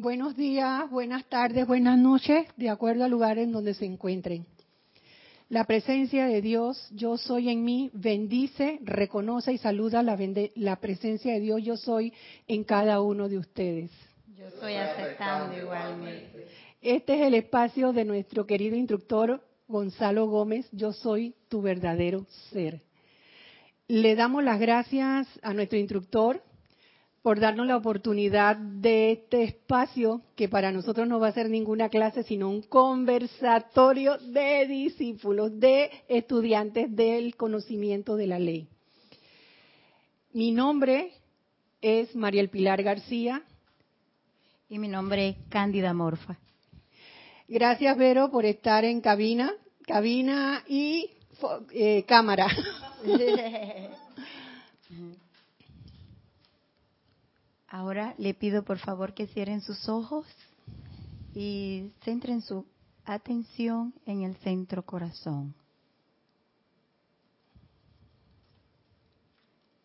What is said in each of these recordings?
Buenos días, buenas tardes, buenas noches, de acuerdo al lugar en donde se encuentren. La presencia de Dios, yo soy en mí, bendice, reconoce y saluda la, la presencia de Dios, yo soy en cada uno de ustedes. Yo estoy aceptando igualmente. Este es el espacio de nuestro querido instructor Gonzalo Gómez, yo soy tu verdadero ser. Le damos las gracias a nuestro instructor, por darnos la oportunidad de este espacio que para nosotros no va a ser ninguna clase, sino un conversatorio de discípulos, de estudiantes del conocimiento de la ley. Mi nombre es María El Pilar García. Y mi nombre es Cándida Morfa. Gracias, Vero, por estar en cabina, cabina y eh, cámara. Ahora le pido por favor que cierren sus ojos y centren su atención en el centro corazón.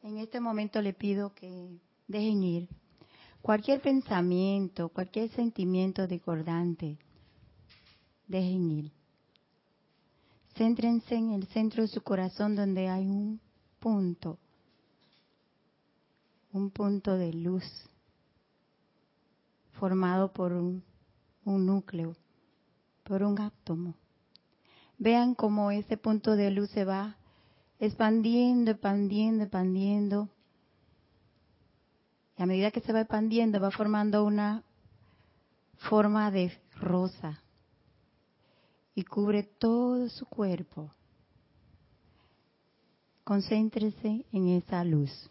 En este momento le pido que dejen ir cualquier pensamiento, cualquier sentimiento discordante. Dejen ir. Céntrense en el centro de su corazón donde hay un punto un punto de luz formado por un, núcleo, por un átomo. Vean cómo ese punto de luz se va expandiendo, expandiendo, expandiendo. Y a medida que se va expandiendo, va formando una forma de rosa y cubre todo su cuerpo. Concéntrese en esa luz.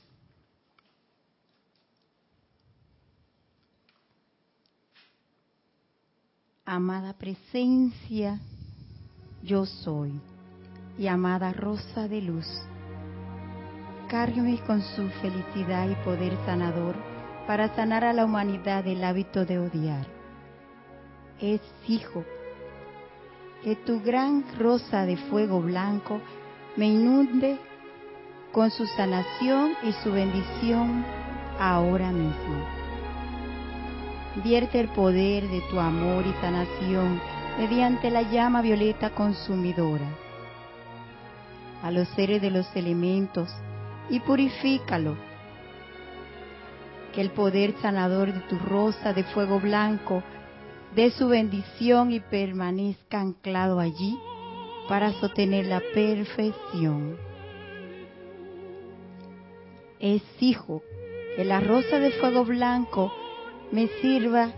Amada presencia, yo soy, y amada rosa de luz, cárgueme con su felicidad y poder sanador para sanar a la humanidad del hábito de odiar. Es hijo, que tu gran rosa de fuego blanco me inunde con su sanación y su bendición ahora mismo vierte el poder de tu amor y sanación mediante la llama violeta consumidora a los seres de los elementos y purifícalo. Que el poder sanador de tu rosa de fuego blanco dé su bendición y permanezca anclado allí para sostener la perfección. Es hijo que la rosa de fuego blanco me sirva,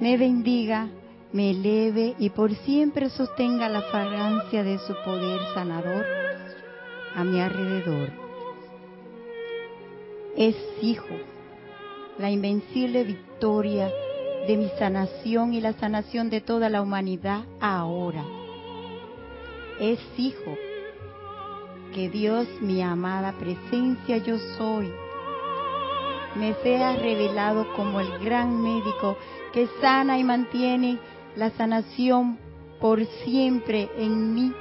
me bendiga, me eleve y por siempre sostenga la fragancia de su poder sanador a mi alrededor. Es hijo, la invencible victoria de mi sanación y la sanación de toda la humanidad ahora. Es hijo, que Dios, mi amada presencia, yo soy, me sea revelado como el gran médico que sana y mantiene la sanación por siempre en mí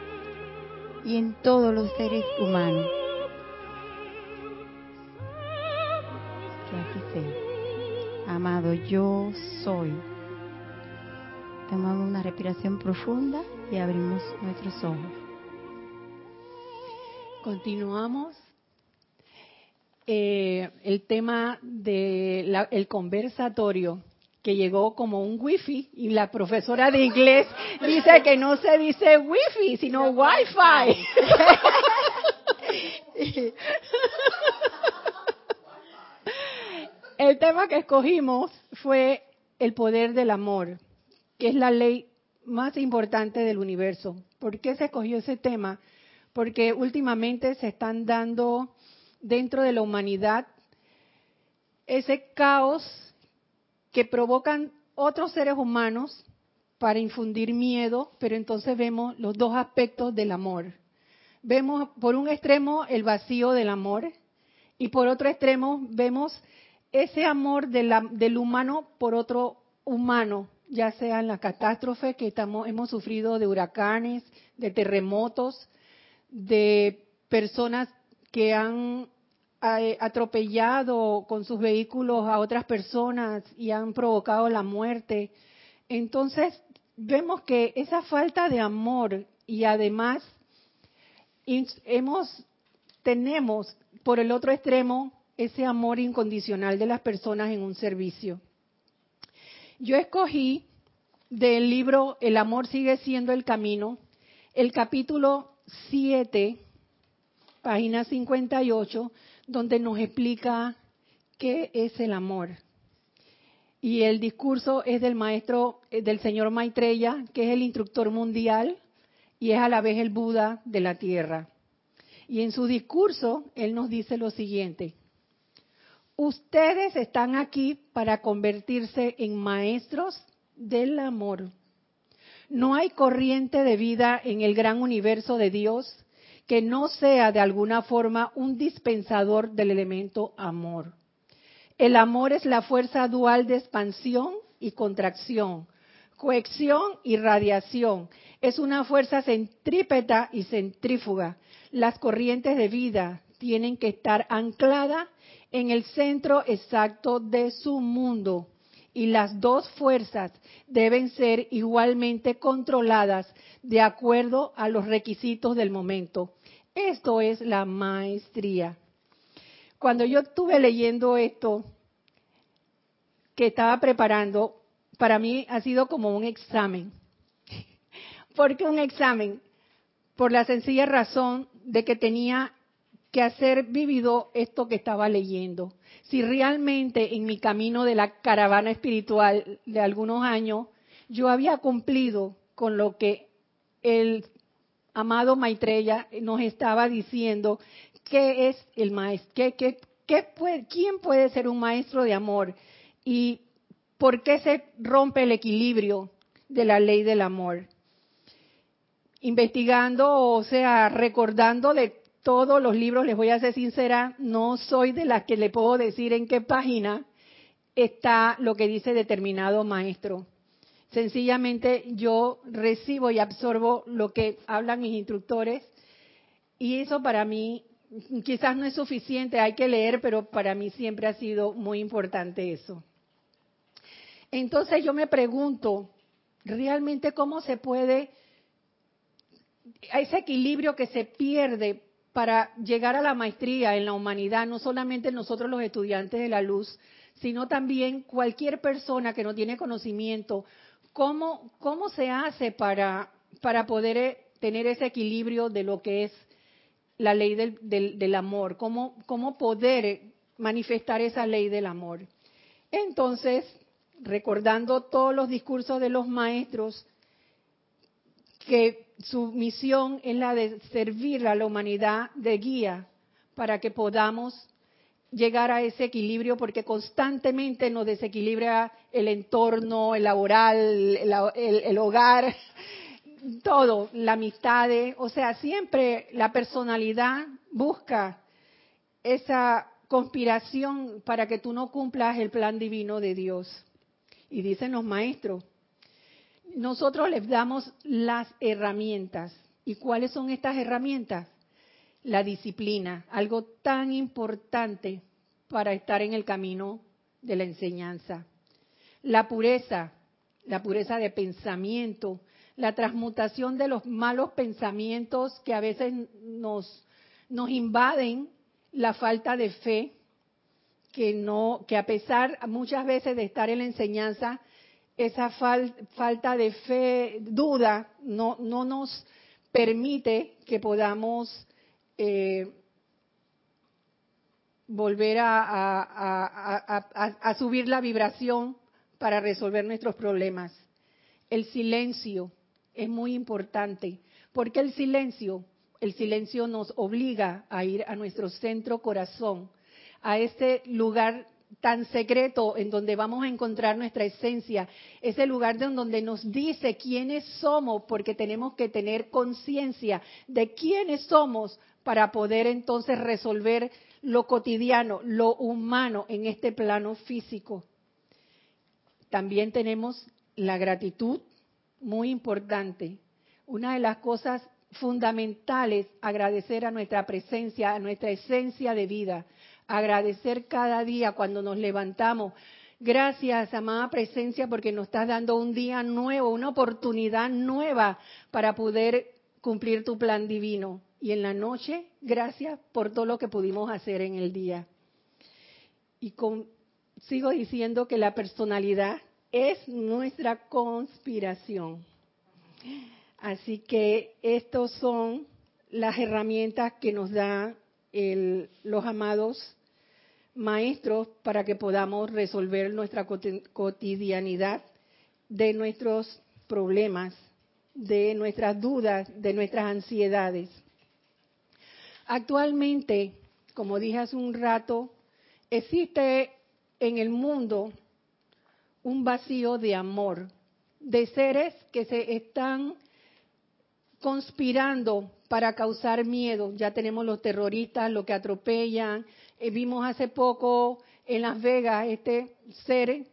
y en todos los seres humanos. Que así sea. Amado, yo soy. Tomamos una respiración profunda y abrimos nuestros ojos. Continuamos eh, el tema del el conversatorio que llegó como un wifi y la profesora de inglés dice que no se dice wifi sino wifi. el tema que escogimos fue el poder del amor, que es la ley más importante del universo. ¿Por qué se escogió ese tema? Porque últimamente se están dando dentro de la humanidad ese caos que provocan otros seres humanos para infundir miedo, pero entonces vemos los dos aspectos del amor. Vemos por un extremo el vacío del amor y por otro extremo vemos ese amor del humano por otro humano, ya sea en la catástrofe que estamos, hemos sufrido de huracanes, de terremotos, de personas que han atropellado con sus vehículos a otras personas y han provocado la muerte. Entonces, vemos que esa falta de amor y además hemos tenemos por el otro extremo ese amor incondicional de las personas en un servicio. Yo escogí del libro El amor sigue siendo el camino, el capítulo 7, página 58, donde nos explica qué es el amor. Y el discurso es del maestro, eh, del señor Maitreya, que es el instructor mundial y es a la vez el Buda de la tierra. Y en su discurso, él nos dice lo siguiente. Ustedes están aquí para convertirse en maestros del amor. No hay corriente de vida en el gran universo de Dios que no sea de alguna forma un dispensador del elemento amor. El amor es la fuerza dual de expansión y contracción, cohesión y radiación. Es una fuerza centrípeta y centrífuga. Las corrientes de vida tienen que estar ancladas en el centro exacto de su mundo y las dos fuerzas deben ser igualmente controladas de acuerdo a los requisitos del momento. Esto es la maestría. Cuando yo estuve leyendo esto, que estaba preparando, para mí ha sido como un examen. ¿Por qué un examen? Por la sencilla razón de que tenía que hacer vivido esto que estaba leyendo. Si realmente en mi camino de la caravana espiritual de algunos años yo había cumplido con lo que el amado Maitreya nos estaba diciendo, ¿qué es el maestro? ¿Qué, quién puede ser un maestro de amor? ¿Y por qué se rompe el equilibrio de la ley del amor? Investigando, o sea, recordando de todos los libros, les voy a ser sincera, no soy de las que le puedo decir en qué página está lo que dice determinado maestro. Sencillamente yo recibo y absorbo lo que hablan mis instructores y eso para mí quizás no es suficiente, hay que leer, pero para mí siempre ha sido muy importante eso. Entonces yo me pregunto, ¿realmente cómo se puede, ese equilibrio que se pierde para llegar a la maestría en la humanidad, no solamente nosotros los estudiantes de la luz, sino también cualquier persona que no tiene conocimiento ¿Cómo, cómo se hace para, para poder eh, tener ese equilibrio de lo que es la ley del, del, amor? ¿Cómo, ¿Cómo poder eh, manifestar esa ley del amor? Entonces, recordando todos los discursos de los maestros, que su misión es la de servir a la humanidad de guía para que podamos llegar a ese equilibrio porque constantemente nos desequilibra el entorno, el laboral, el, hogar, todo, la amistad, o sea, siempre la personalidad busca esa conspiración para que tú no cumplas el plan divino de Dios. Y dicen los maestros, nosotros les damos las herramientas. ¿Y cuáles son estas herramientas? la disciplina, algo tan importante para estar en el camino de la enseñanza. La pureza, la pureza de pensamiento, la transmutación de los malos pensamientos que a veces nos, nos invaden, la falta de fe, que no, que a pesar muchas veces de estar en la enseñanza, esa falta de fe, duda, no, no nos permite que podamos eh, volver a, subir la vibración para resolver nuestros problemas. El silencio es muy importante, porque el silencio, el silencio nos obliga a ir a nuestro centro corazón, a ese lugar tan secreto en donde vamos a encontrar nuestra esencia, ese lugar de donde nos dice quiénes somos, porque tenemos que tener conciencia de quiénes somos para poder entonces resolver lo cotidiano, lo humano en este plano físico. También tenemos la gratitud, muy importante. Una de las cosas fundamentales, agradecer a nuestra presencia, a nuestra esencia de vida, agradecer cada día cuando nos levantamos. Gracias, amada presencia, porque nos estás dando un día nuevo, una oportunidad nueva para poder cumplir tu plan divino. Y en la noche, gracias por todo lo que pudimos hacer en el día. Y sigo diciendo que la personalidad es nuestra conspiración. Así que estos son las herramientas que nos los amados maestros para que podamos resolver nuestra cotidianidad de nuestros problemas, de nuestras dudas, de nuestras ansiedades. Actualmente, como dije hace un rato, existe en el mundo un vacío de amor, de seres que se están conspirando para causar miedo. Ya tenemos los terroristas, los que atropellan. Eh, vimos hace poco en Las Vegas este ser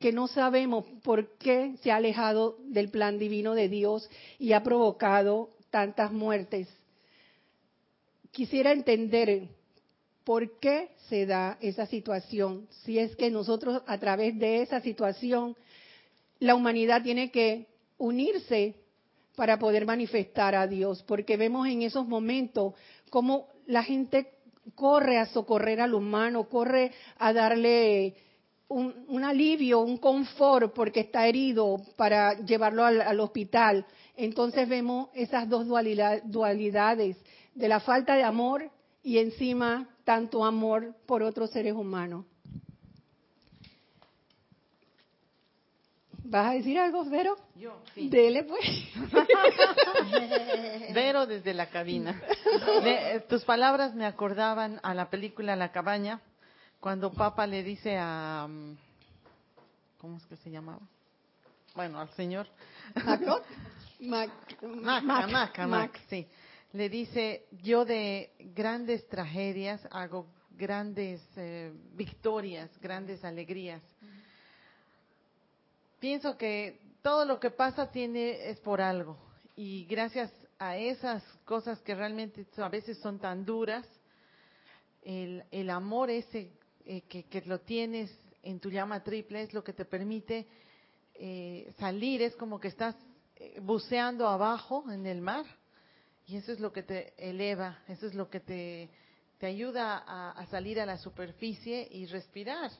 que no sabemos por qué se ha alejado del plan divino de Dios y ha provocado tantas muertes. Quisiera entender por qué se da esa situación, si es que nosotros a través de esa situación la humanidad tiene que unirse para poder manifestar a Dios, porque vemos en esos momentos cómo la gente corre a socorrer al humano, corre a darle un, alivio, un confort porque está herido para llevarlo al, hospital. Entonces vemos esas dos dualidades de la falta de amor y encima tanto amor por otros seres humanos. ¿Vas a decir algo, Vero? Yo, sí. Dele, pues. Vero desde la cabina. tus palabras me acordaban a la película La cabaña, cuando Papa le dice a... Mm, ¿Cómo es que se llamaba? Bueno, al señor. Mac, Mac, Mac, sí. Le dice, yo de grandes tragedias hago grandes eh, victorias, grandes alegrías pienso que todo lo que pasa tiene es por algo y gracias a esas cosas que realmente a veces son tan duras, el, el amor ese eh, que, que, lo tienes en tu llama triple es lo que te permite eh, salir, es como que estás eh, buceando abajo en el mar y eso es lo que te eleva, eso es lo que te, te ayuda a, a salir a la superficie y respirar.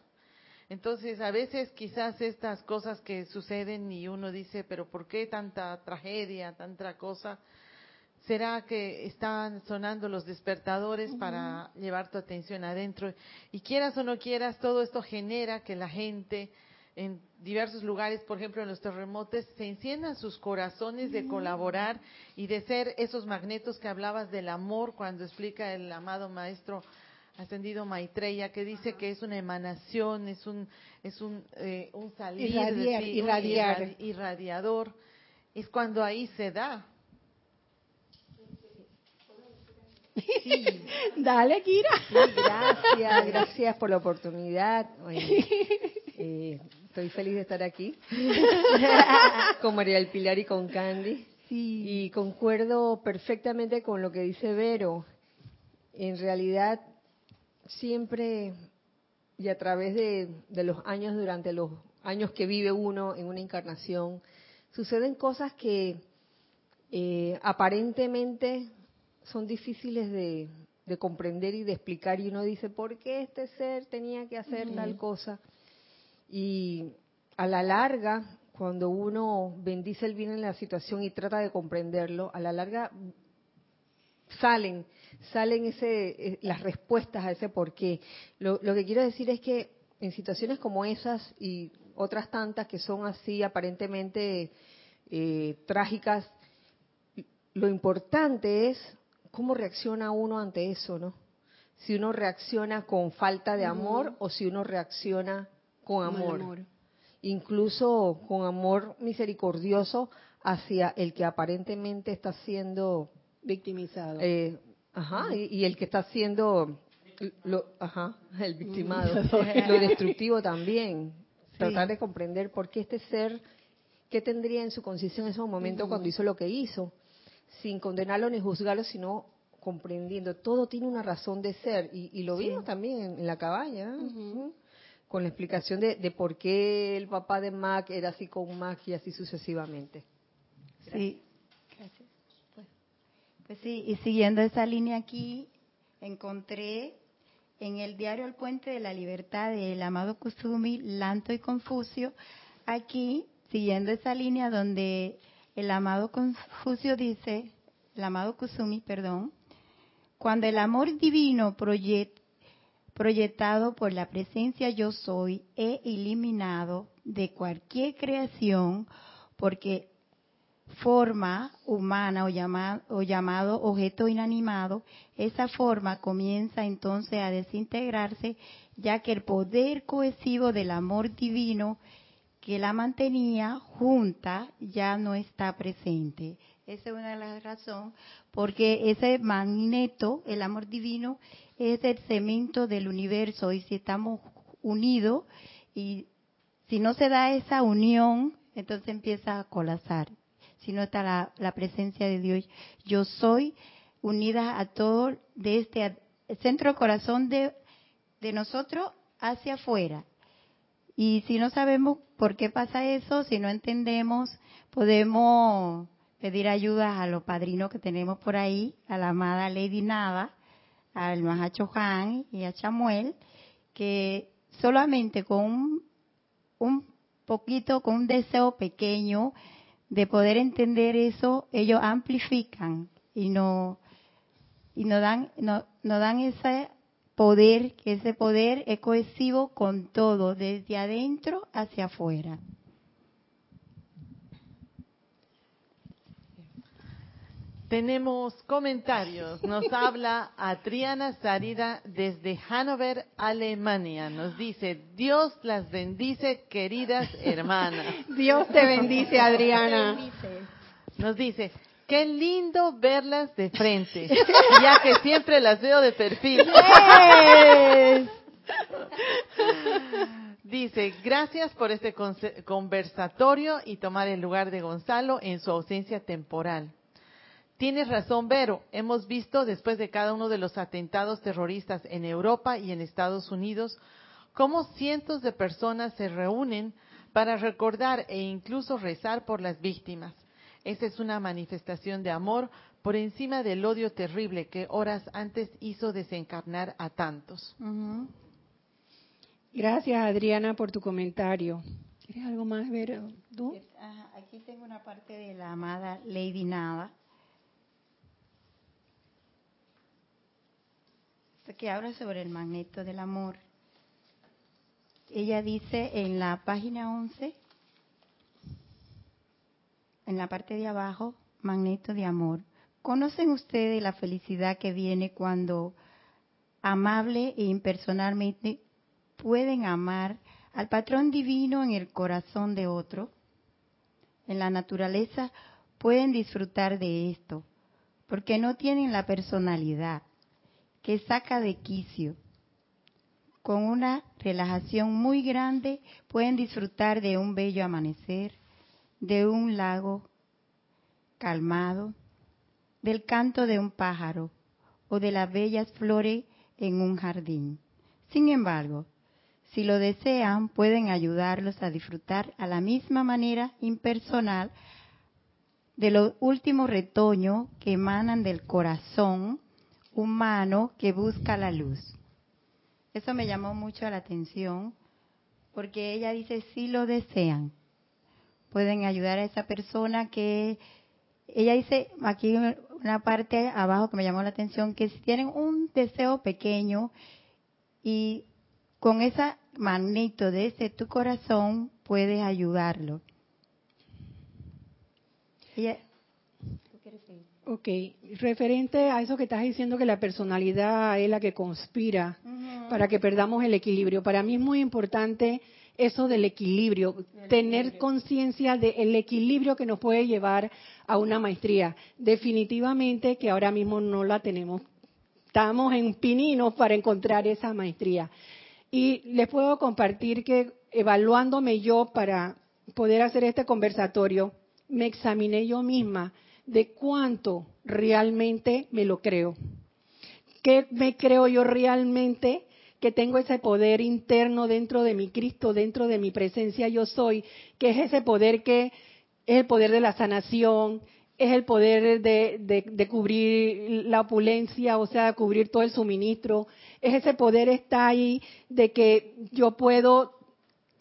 Entonces, a veces quizás estas cosas que suceden y uno dice, pero ¿por qué tanta tragedia, tanta cosa? ¿Será que están sonando los despertadores para llevar tu atención adentro? Y quieras o no quieras, todo esto genera que la gente en diversos lugares, por ejemplo en los terremotos, se enciendan sus corazones de colaborar y de ser esos magnetos que hablabas del amor cuando explica el amado maestro ascendido Maitreya que dice que es una emanación, es un es un, eh, un salir, irradiar, irradiador, es cuando ahí se da. Dale, Kira. gracias, gracias por la oportunidad. Eh, estoy feliz de estar aquí con María del Pilar y con Candy. Y concuerdo perfectamente con lo que dice Vero. En realidad, siempre y a través de, los años, durante los años que vive uno en una encarnación, suceden cosas que eh, aparentemente son difíciles de, comprender y de explicar y uno dice, ¿por qué este ser tenía que hacer tal cosa? Y a la larga, cuando uno bendice el bien en la situación y trata de comprenderlo, a la larga salen salen ese, eh, las respuestas a ese por qué. Lo, que quiero decir es que en situaciones como esas y otras tantas que son así aparentemente eh, trágicas, lo importante es cómo reacciona uno ante eso, ¿no? Si uno reacciona con falta de amor o si uno reacciona con amor. Incluso con amor misericordioso hacia el que aparentemente está siendo victimizado. Eh, Ajá, y, el que está haciendo lo, ajá, el victimado, lo destructivo también. Tratar de comprender por qué este ser, qué tendría en su conciencia en ese momento cuando hizo lo que hizo, sin condenarlo ni juzgarlo, sino comprendiendo, todo tiene una razón de ser y, lo vimos también en, la cabaña, con la explicación de, de, por qué el papá de Mac era así con Mac y así sucesivamente. Sí, gracias. Pues sí, y siguiendo esa línea aquí, encontré en el diario El Puente de la Libertad del amado Kusumi, Lanto y Confucio, aquí, siguiendo esa línea donde el amado Confucio dice, el amado Kusumi, perdón, cuando el amor divino proyectado por la presencia yo soy he eliminado de cualquier creación porque forma humana o, llamado objeto inanimado, esa forma comienza entonces a desintegrarse, ya que el poder cohesivo del amor divino que la mantenía junta ya no está presente. Esa es una de las razones, porque ese magneto, el amor divino, es el cemento del universo y si estamos unidos y si no se da esa unión, entonces empieza a colapsar si no está la, presencia de Dios. Yo soy unida a todo de este centro corazón de, de nosotros hacia afuera. Y si no sabemos por qué pasa eso, si no entendemos, podemos pedir ayuda a los padrinos que tenemos por ahí, a la amada Lady Nada, al Mahacho Han y a Chamuel, que solamente con un, un poquito, con un deseo pequeño, de poder entender eso, ellos amplifican y no y nos dan no, nos dan ese poder, que ese poder es cohesivo con todo, desde adentro hacia afuera. Tenemos comentarios. Nos habla Adriana Sarida desde Hannover, Alemania. Nos dice, Dios las bendice, queridas hermanas. Dios te bendice, Adriana. Nos dice, qué lindo verlas de frente, ya que siempre las veo de perfil. Dice, gracias por este conversatorio y tomar el lugar de Gonzalo en su ausencia temporal. Tienes razón, Vero. Hemos visto después de cada uno de los atentados terroristas en Europa y en Estados Unidos cómo cientos de personas se reúnen para recordar e incluso rezar por las víctimas. Esa es una manifestación de amor por encima del odio terrible que horas antes hizo desencarnar a tantos. Gracias, Adriana, por tu comentario. ¿Quieres algo más, Vero? Aquí tengo una parte de la amada Lady Nava que habla sobre el magneto del amor. Ella dice en la página 11, en la parte de abajo, magneto de amor. ¿Conocen ustedes la felicidad que viene cuando amable e impersonalmente pueden amar al patrón divino en el corazón de otro? En la naturaleza pueden disfrutar de esto, porque no tienen la personalidad, que saca de quicio. Con una relajación muy grande pueden disfrutar de un bello amanecer, de un lago calmado, del canto de un pájaro o de las bellas flores en un jardín. Sin embargo, si lo desean, pueden ayudarlos a disfrutar a la misma manera impersonal de los últimos retoños que emanan del corazón humano que busca la luz. Eso me llamó mucho la atención porque ella dice, si lo desean, pueden ayudar a esa persona que, ella dice aquí una parte abajo que me llamó la atención, que si tienen un deseo pequeño y con ese magneto de ese tu corazón puedes ayudarlo. Ella, Ok, referente a eso que estás diciendo que la personalidad es la que conspira para que perdamos el equilibrio. Para mí es muy importante eso del equilibrio, tener conciencia del equilibrio que nos puede llevar a una maestría. Definitivamente que ahora mismo no la tenemos. Estamos en pininos para encontrar esa maestría. Y les puedo compartir que evaluándome yo para poder hacer este conversatorio, me examiné yo misma de cuánto realmente me lo creo. qué me creo yo realmente que tengo ese poder interno dentro de mi Cristo, dentro de mi presencia yo soy, que es ese poder que es el poder de la sanación, es el poder de, cubrir la opulencia, o sea, cubrir todo el suministro, es ese poder está ahí de que yo puedo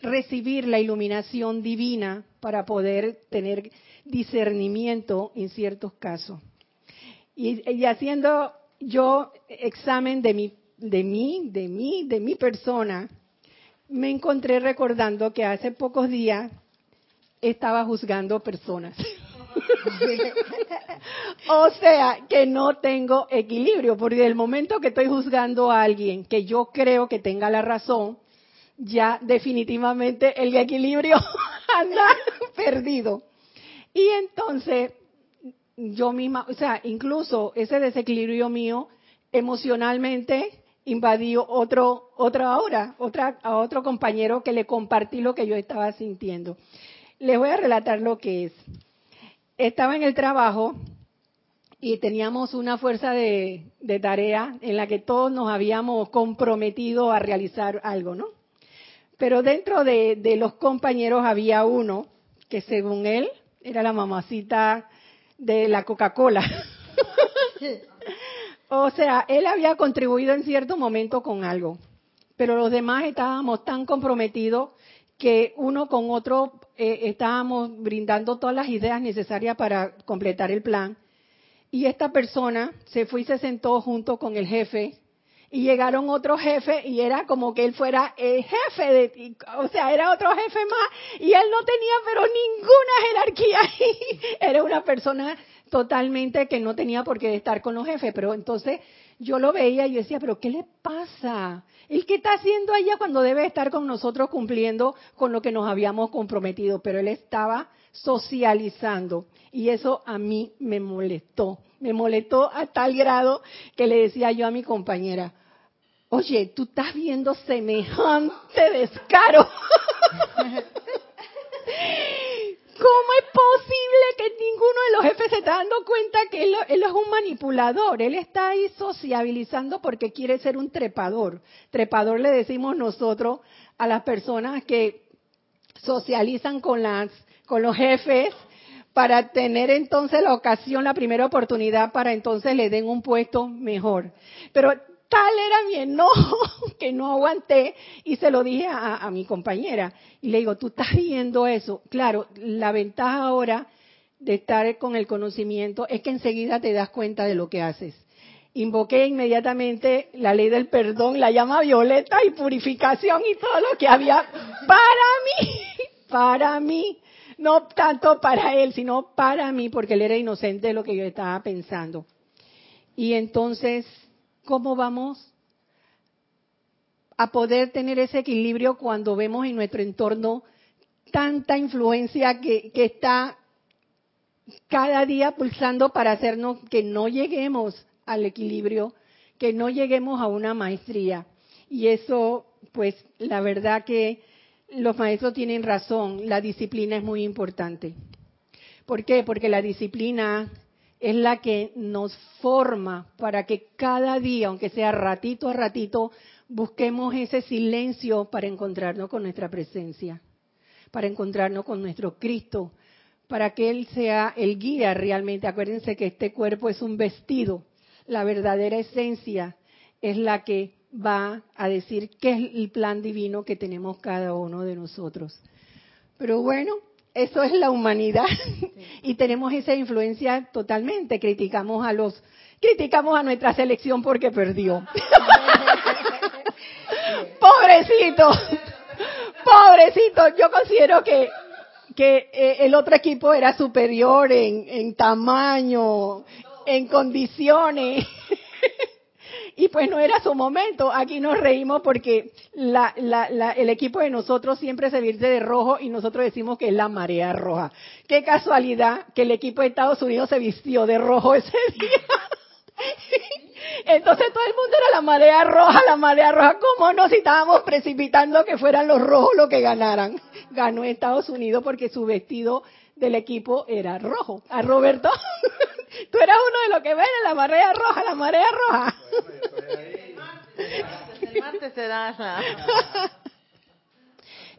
recibir la iluminación divina para poder tener discernimiento en ciertos casos. Y, haciendo yo examen de mi, de mí, de mí, de mi persona, me encontré recordando que hace pocos días estaba juzgando personas. o sea, que no tengo equilibrio, porque el momento que estoy juzgando a alguien que yo creo que tenga la razón, ya definitivamente el equilibrio anda perdido. Y entonces yo misma, o sea, incluso ese desequilibrio mío emocionalmente invadió otro otra hora, otra a otro compañero que le compartí lo que yo estaba sintiendo. Les voy a relatar lo que es. Estaba en el trabajo y teníamos una fuerza de, de tarea en la que todos nos habíamos comprometido a realizar algo, ¿no? Pero dentro de, de los compañeros había uno que según él era la mamacita de la Coca-Cola. o sea, él había contribuido en cierto momento con algo, pero los demás estábamos tan comprometidos que uno con otro eh, estábamos brindando todas las ideas necesarias para completar el plan. Y esta persona se fue y se sentó junto con el jefe y llegaron otros jefes y era como que él fuera el jefe de, o sea, era otro jefe más y él no tenía pero ninguna jerarquía. Era una persona totalmente que no tenía por qué estar con los jefes, pero entonces yo lo veía y yo decía, pero ¿qué le pasa? ¿El qué está haciendo allá cuando debe estar con nosotros cumpliendo con lo que nos habíamos comprometido? Pero él estaba socializando y eso a mí me molestó. Me molestó a tal grado que le decía yo a mi compañera, oye, tú estás viendo semejante descaro. ¿Cómo es posible que ninguno de los jefes se está dando cuenta que él, él, es un manipulador? Él está ahí sociabilizando porque quiere ser un trepador. Trepador le decimos nosotros a las personas que socializan con las con los jefes para tener entonces la ocasión, la primera oportunidad para entonces le den un puesto mejor. Pero era mi enojo que no aguanté y se lo dije a, mi compañera. Y le digo, tú estás viendo eso. Claro, la ventaja ahora de estar con el conocimiento es que enseguida te das cuenta de lo que haces. Invoqué inmediatamente la ley del perdón, la llama violeta y purificación y todo lo que había para mí, para mí no tanto para él, sino para mí, porque él era inocente de lo que yo estaba pensando. Y entonces, ¿cómo vamos a poder tener ese equilibrio cuando vemos en nuestro entorno tanta influencia que, está cada día pulsando para hacernos que no lleguemos al equilibrio, que no lleguemos a una maestría? Y eso, pues, la verdad que los maestros tienen razón, la disciplina es muy importante. ¿Por qué? Porque la disciplina es la que nos forma para que cada día, aunque sea ratito a ratito, busquemos ese silencio para encontrarnos con nuestra presencia, para encontrarnos con nuestro Cristo, para que Él sea el guía realmente. Acuérdense que este cuerpo es un vestido, la verdadera esencia es la que va a decir qué es el plan divino que tenemos cada uno de nosotros. Pero bueno, eso es la humanidad y tenemos esa influencia totalmente. Criticamos a los, criticamos a nuestra selección porque perdió. pobrecito, pobrecito. Yo considero que que eh, el otro equipo era superior en, en tamaño, en condiciones. Y pues no era su momento. Aquí nos reímos porque el equipo de nosotros siempre se viste de rojo y nosotros decimos que es la marea roja. Qué casualidad que el equipo de Estados Unidos se vistió de rojo ese día. Entonces todo el mundo era la marea roja, la marea roja. ¿Cómo nos estábamos precipitando que fueran los rojos los que ganaran? Ganó Estados Unidos porque su vestido del equipo era rojo. A Roberto, tú eras uno de los que ven la marea roja, la marea roja.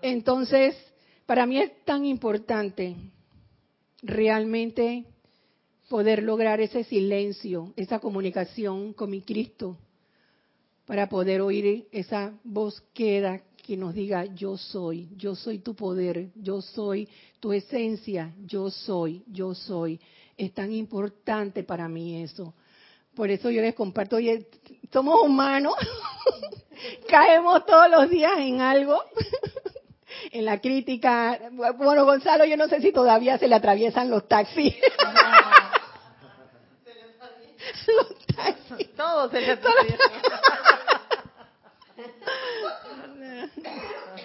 Entonces, para mí es tan importante realmente poder lograr ese silencio, esa comunicación con mi Cristo, para poder oír esa voz queda que nos diga, yo soy, yo soy tu poder, yo soy tu esencia, yo soy, yo soy. Es tan importante para mí eso. Por eso yo les comparto, oye, somos humanos, caemos todos los días en algo, en la crítica. Bueno, Gonzalo, yo no sé si todavía se le atraviesan los taxis. los taxis. Todos se le atraviesan.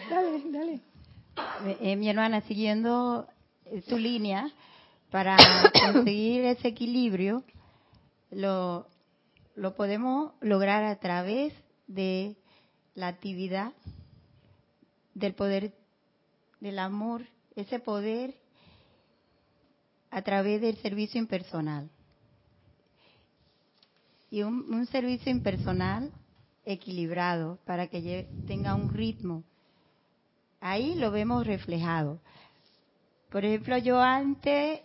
dale, dale. Eh, mi hermana, siguiendo tu línea, para conseguir ese equilibrio, lo, lo podemos lograr a través de la actividad del poder del amor, ese poder a través del servicio impersonal. Y un, un servicio impersonal equilibrado para que tenga un ritmo. Ahí lo vemos reflejado. Por ejemplo, yo antes,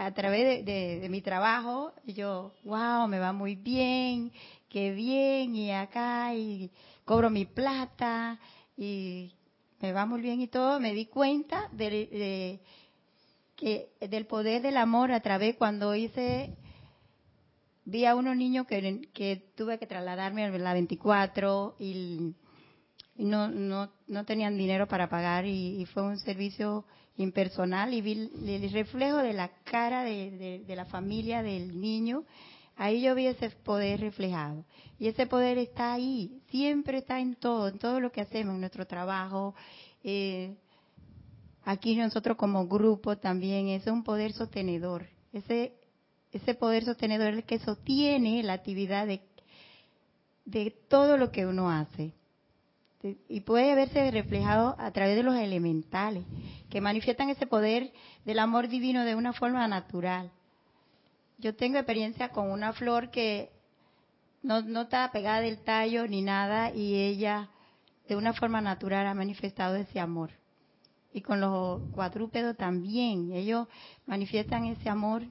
a través de, mi trabajo, yo, wow, me va muy bien, qué bien, y acá, y cobro mi plata, y me va muy bien y todo, me di cuenta de, que del poder del amor a través cuando hice vi a unos niños que, que tuve que trasladarme a la 24 y, no, no, no tenían dinero para pagar y, fue un servicio impersonal y vi el, reflejo de la cara de, de, la familia del niño. Ahí yo vi ese poder reflejado. Y ese poder está ahí, siempre está en todo, en todo lo que hacemos, en nuestro trabajo. Eh, aquí nosotros como grupo también, es un poder sostenedor. Ese ese poder sostenedor es el que sostiene la actividad de, de todo lo que uno hace. Y puede verse reflejado a través de los elementales, que manifiestan ese poder del amor divino de una forma natural. Yo tengo experiencia con una flor que no, no está pegada del tallo ni nada y ella de una forma natural ha manifestado ese amor. Y con los cuadrúpedos también, ellos manifiestan ese amor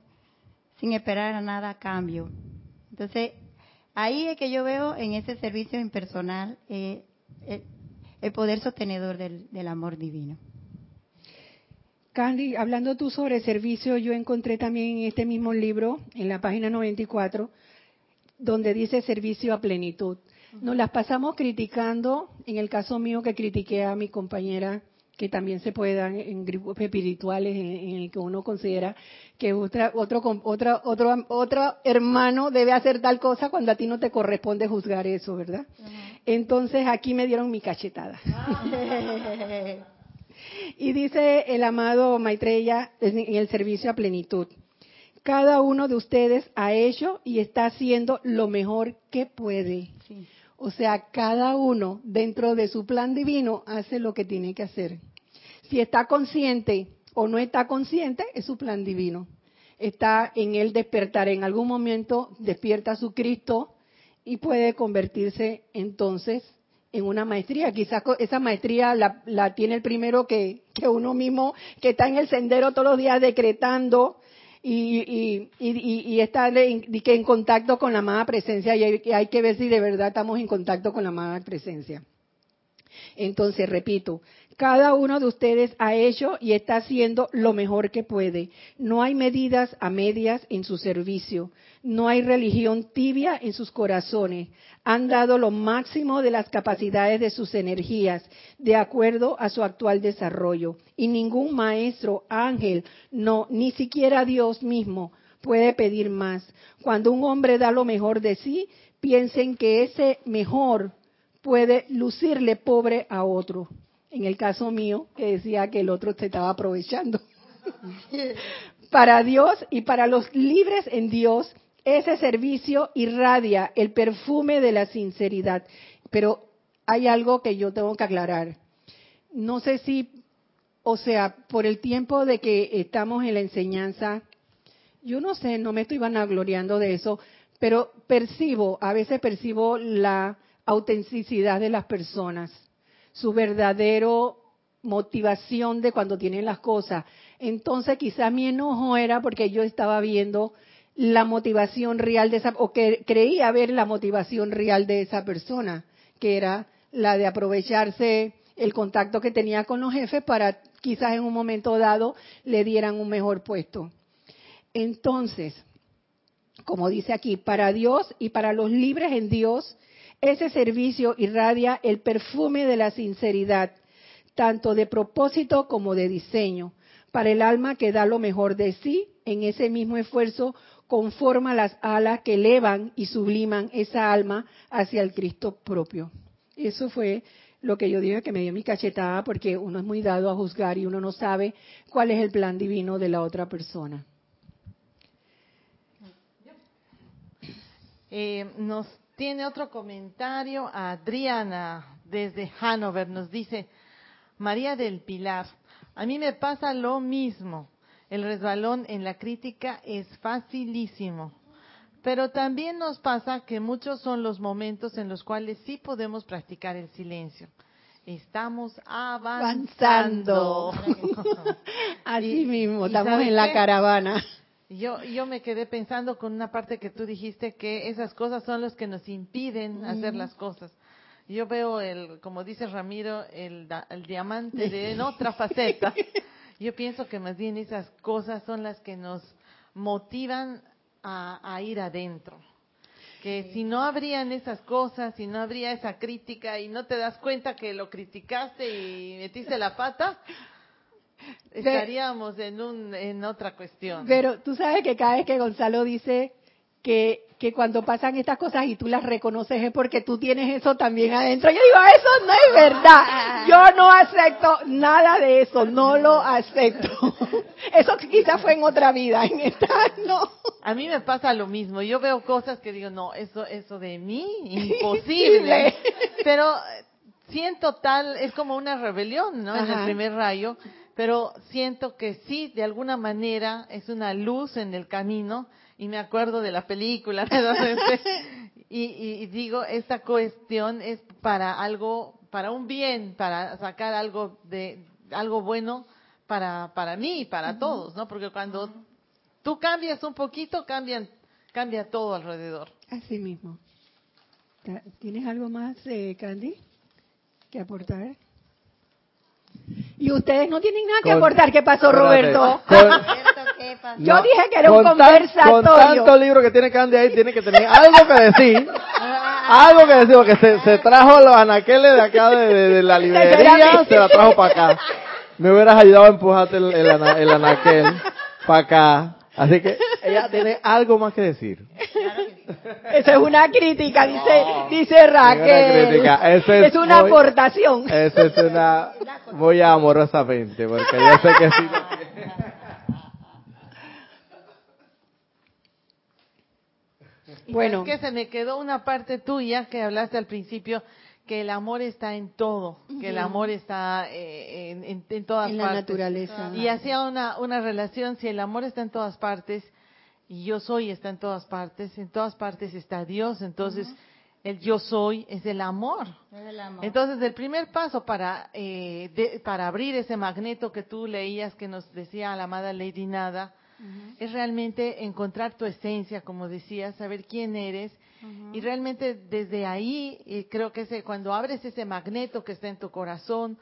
sin esperar a nada a cambio. Entonces, ahí es que yo veo en ese servicio impersonal eh, el, poder sostenedor del, del amor divino. Candy, hablando tú sobre servicio, yo encontré también en este mismo libro, en la página 94, donde dice servicio a plenitud. Nos las pasamos criticando, en el caso mío que critiqué a mi compañera que también se puede dar en grupos espirituales en, el que uno considera que otra, otro, otro, otro, otro hermano debe hacer tal cosa cuando a ti no te corresponde juzgar eso, ¿verdad? Entonces aquí me dieron mi cachetada. y dice el amado Maitreya en el servicio a plenitud. Cada uno de ustedes ha hecho y está haciendo lo mejor que puede. O sea, cada uno dentro de su plan divino hace lo que tiene que hacer. Si está consciente o no está consciente, es su plan divino. Está en él despertar. En algún momento despierta su Cristo y puede convertirse entonces en una maestría. Quizás esa maestría la, tiene el primero que, uno mismo, que está en el sendero todos los días decretando y, y, está en, contacto con la amada presencia. Y hay, hay que ver si de verdad estamos en contacto con la amada presencia. Entonces, repito, cada uno de ustedes ha hecho y está haciendo lo mejor que puede. No hay medidas a medias en su servicio. No hay religión tibia en sus corazones. Han dado lo máximo de las capacidades de sus energías, de acuerdo a su actual desarrollo. Y ningún maestro, ángel, no, ni siquiera Dios mismo puede pedir más. Cuando un hombre da lo mejor de sí, piensen que ese mejor puede lucirle pobre a otro en el caso mío, que decía que el otro se estaba aprovechando. para Dios y para los libres en Dios, ese servicio irradia el perfume de la sinceridad. Pero hay algo que yo tengo que aclarar. No sé si, o sea, por el tiempo de que estamos en la enseñanza, yo no sé, no me estoy vanagloriando de eso, pero percibo, a veces percibo la autenticidad de las personas, su verdadero motivación de cuando tienen las cosas. Entonces quizá mi enojo era porque yo estaba viendo la motivación real de esa, o que creía ver la motivación real de esa persona, que era la de aprovecharse el contacto que tenía con los jefes para quizás en un momento dado le dieran un mejor puesto. Entonces, como dice aquí, para Dios y para los libres en Dios, ese servicio irradia el perfume de la sinceridad, tanto de propósito como de diseño, para el alma que da lo mejor de sí en ese mismo esfuerzo conforma las alas que elevan y subliman esa alma hacia el Cristo propio. Eso fue lo que yo dije que me dio mi cachetada porque uno es muy dado a juzgar y uno no sabe cuál es el plan divino de la otra persona. Eh, nos tiene otro comentario Adriana desde Hanover. Nos dice, María del Pilar, a mí me pasa lo mismo. El resbalón en la crítica es facilísimo. Pero también nos pasa que muchos son los momentos en los cuales sí podemos practicar el silencio. Estamos avanzando. Así mismo, estamos en la caravana. Yo, yo me quedé pensando con una parte que tú dijiste que esas cosas son los que nos impiden hacer las cosas. Yo veo el, como dice Ramiro, el, el diamante de en otra faceta. Yo pienso que más bien esas cosas son las que nos motivan a, a ir adentro. Que si no habrían esas cosas, si no habría esa crítica y no te das cuenta que lo criticaste y metiste la pata, estaríamos en, un, en otra cuestión. Pero tú sabes que cada vez que Gonzalo dice que, que cuando pasan estas cosas y tú las reconoces es porque tú tienes eso también adentro. Yo digo, eso no es verdad. Yo no acepto nada de eso, no lo acepto. Eso quizás fue en otra vida, en esta no. A mí me pasa lo mismo. Yo veo cosas que digo, no, eso, eso de mí, imposible. Pero siento tal, es como una rebelión, ¿no? En el primer rayo pero siento que sí, de alguna manera es una luz en el camino y me acuerdo de la película y, y, digo, esta cuestión es para algo, para un bien, para sacar algo de algo bueno para para mí y para todos, ¿no? Porque cuando tú cambias un poquito, cambian cambia todo alrededor. Así mismo. ¿Tienes algo más, eh, Candy, que aportar? Y ustedes no tienen nada que aportar. ¿Qué pasó, Roberto? Yo dije que era un conversatorio. con tanto libro que tiene Candy ahí, tiene que tener algo que decir. algo que decir, porque se, se trajo los anaqueles de acá de, la librería, se la trajo para acá. Me hubieras ayudado a empujarte el, el anaquel para acá. Así que ella tiene algo más que decir. Esa es una crítica, dice, dice Raquel. es, una aportación. Esa es una muy amorosamente, porque yo sé que sí. Bueno. Es que se me quedó una parte tuya que hablaste al principio que el amor está en todo, que el amor está eh, en, en, todas en partes. la naturaleza. Y hacía una, una relación, si el amor está en todas partes, y yo soy está en todas partes, en todas partes está Dios, entonces el yo soy es el amor. Entonces el primer paso para, eh, para abrir ese magneto que tú leías que nos decía la amada Lady Nada, es realmente encontrar tu esencia, como decías, saber quién eres y realmente desde ahí, creo que ese, cuando abres ese magneto que está en tu corazón,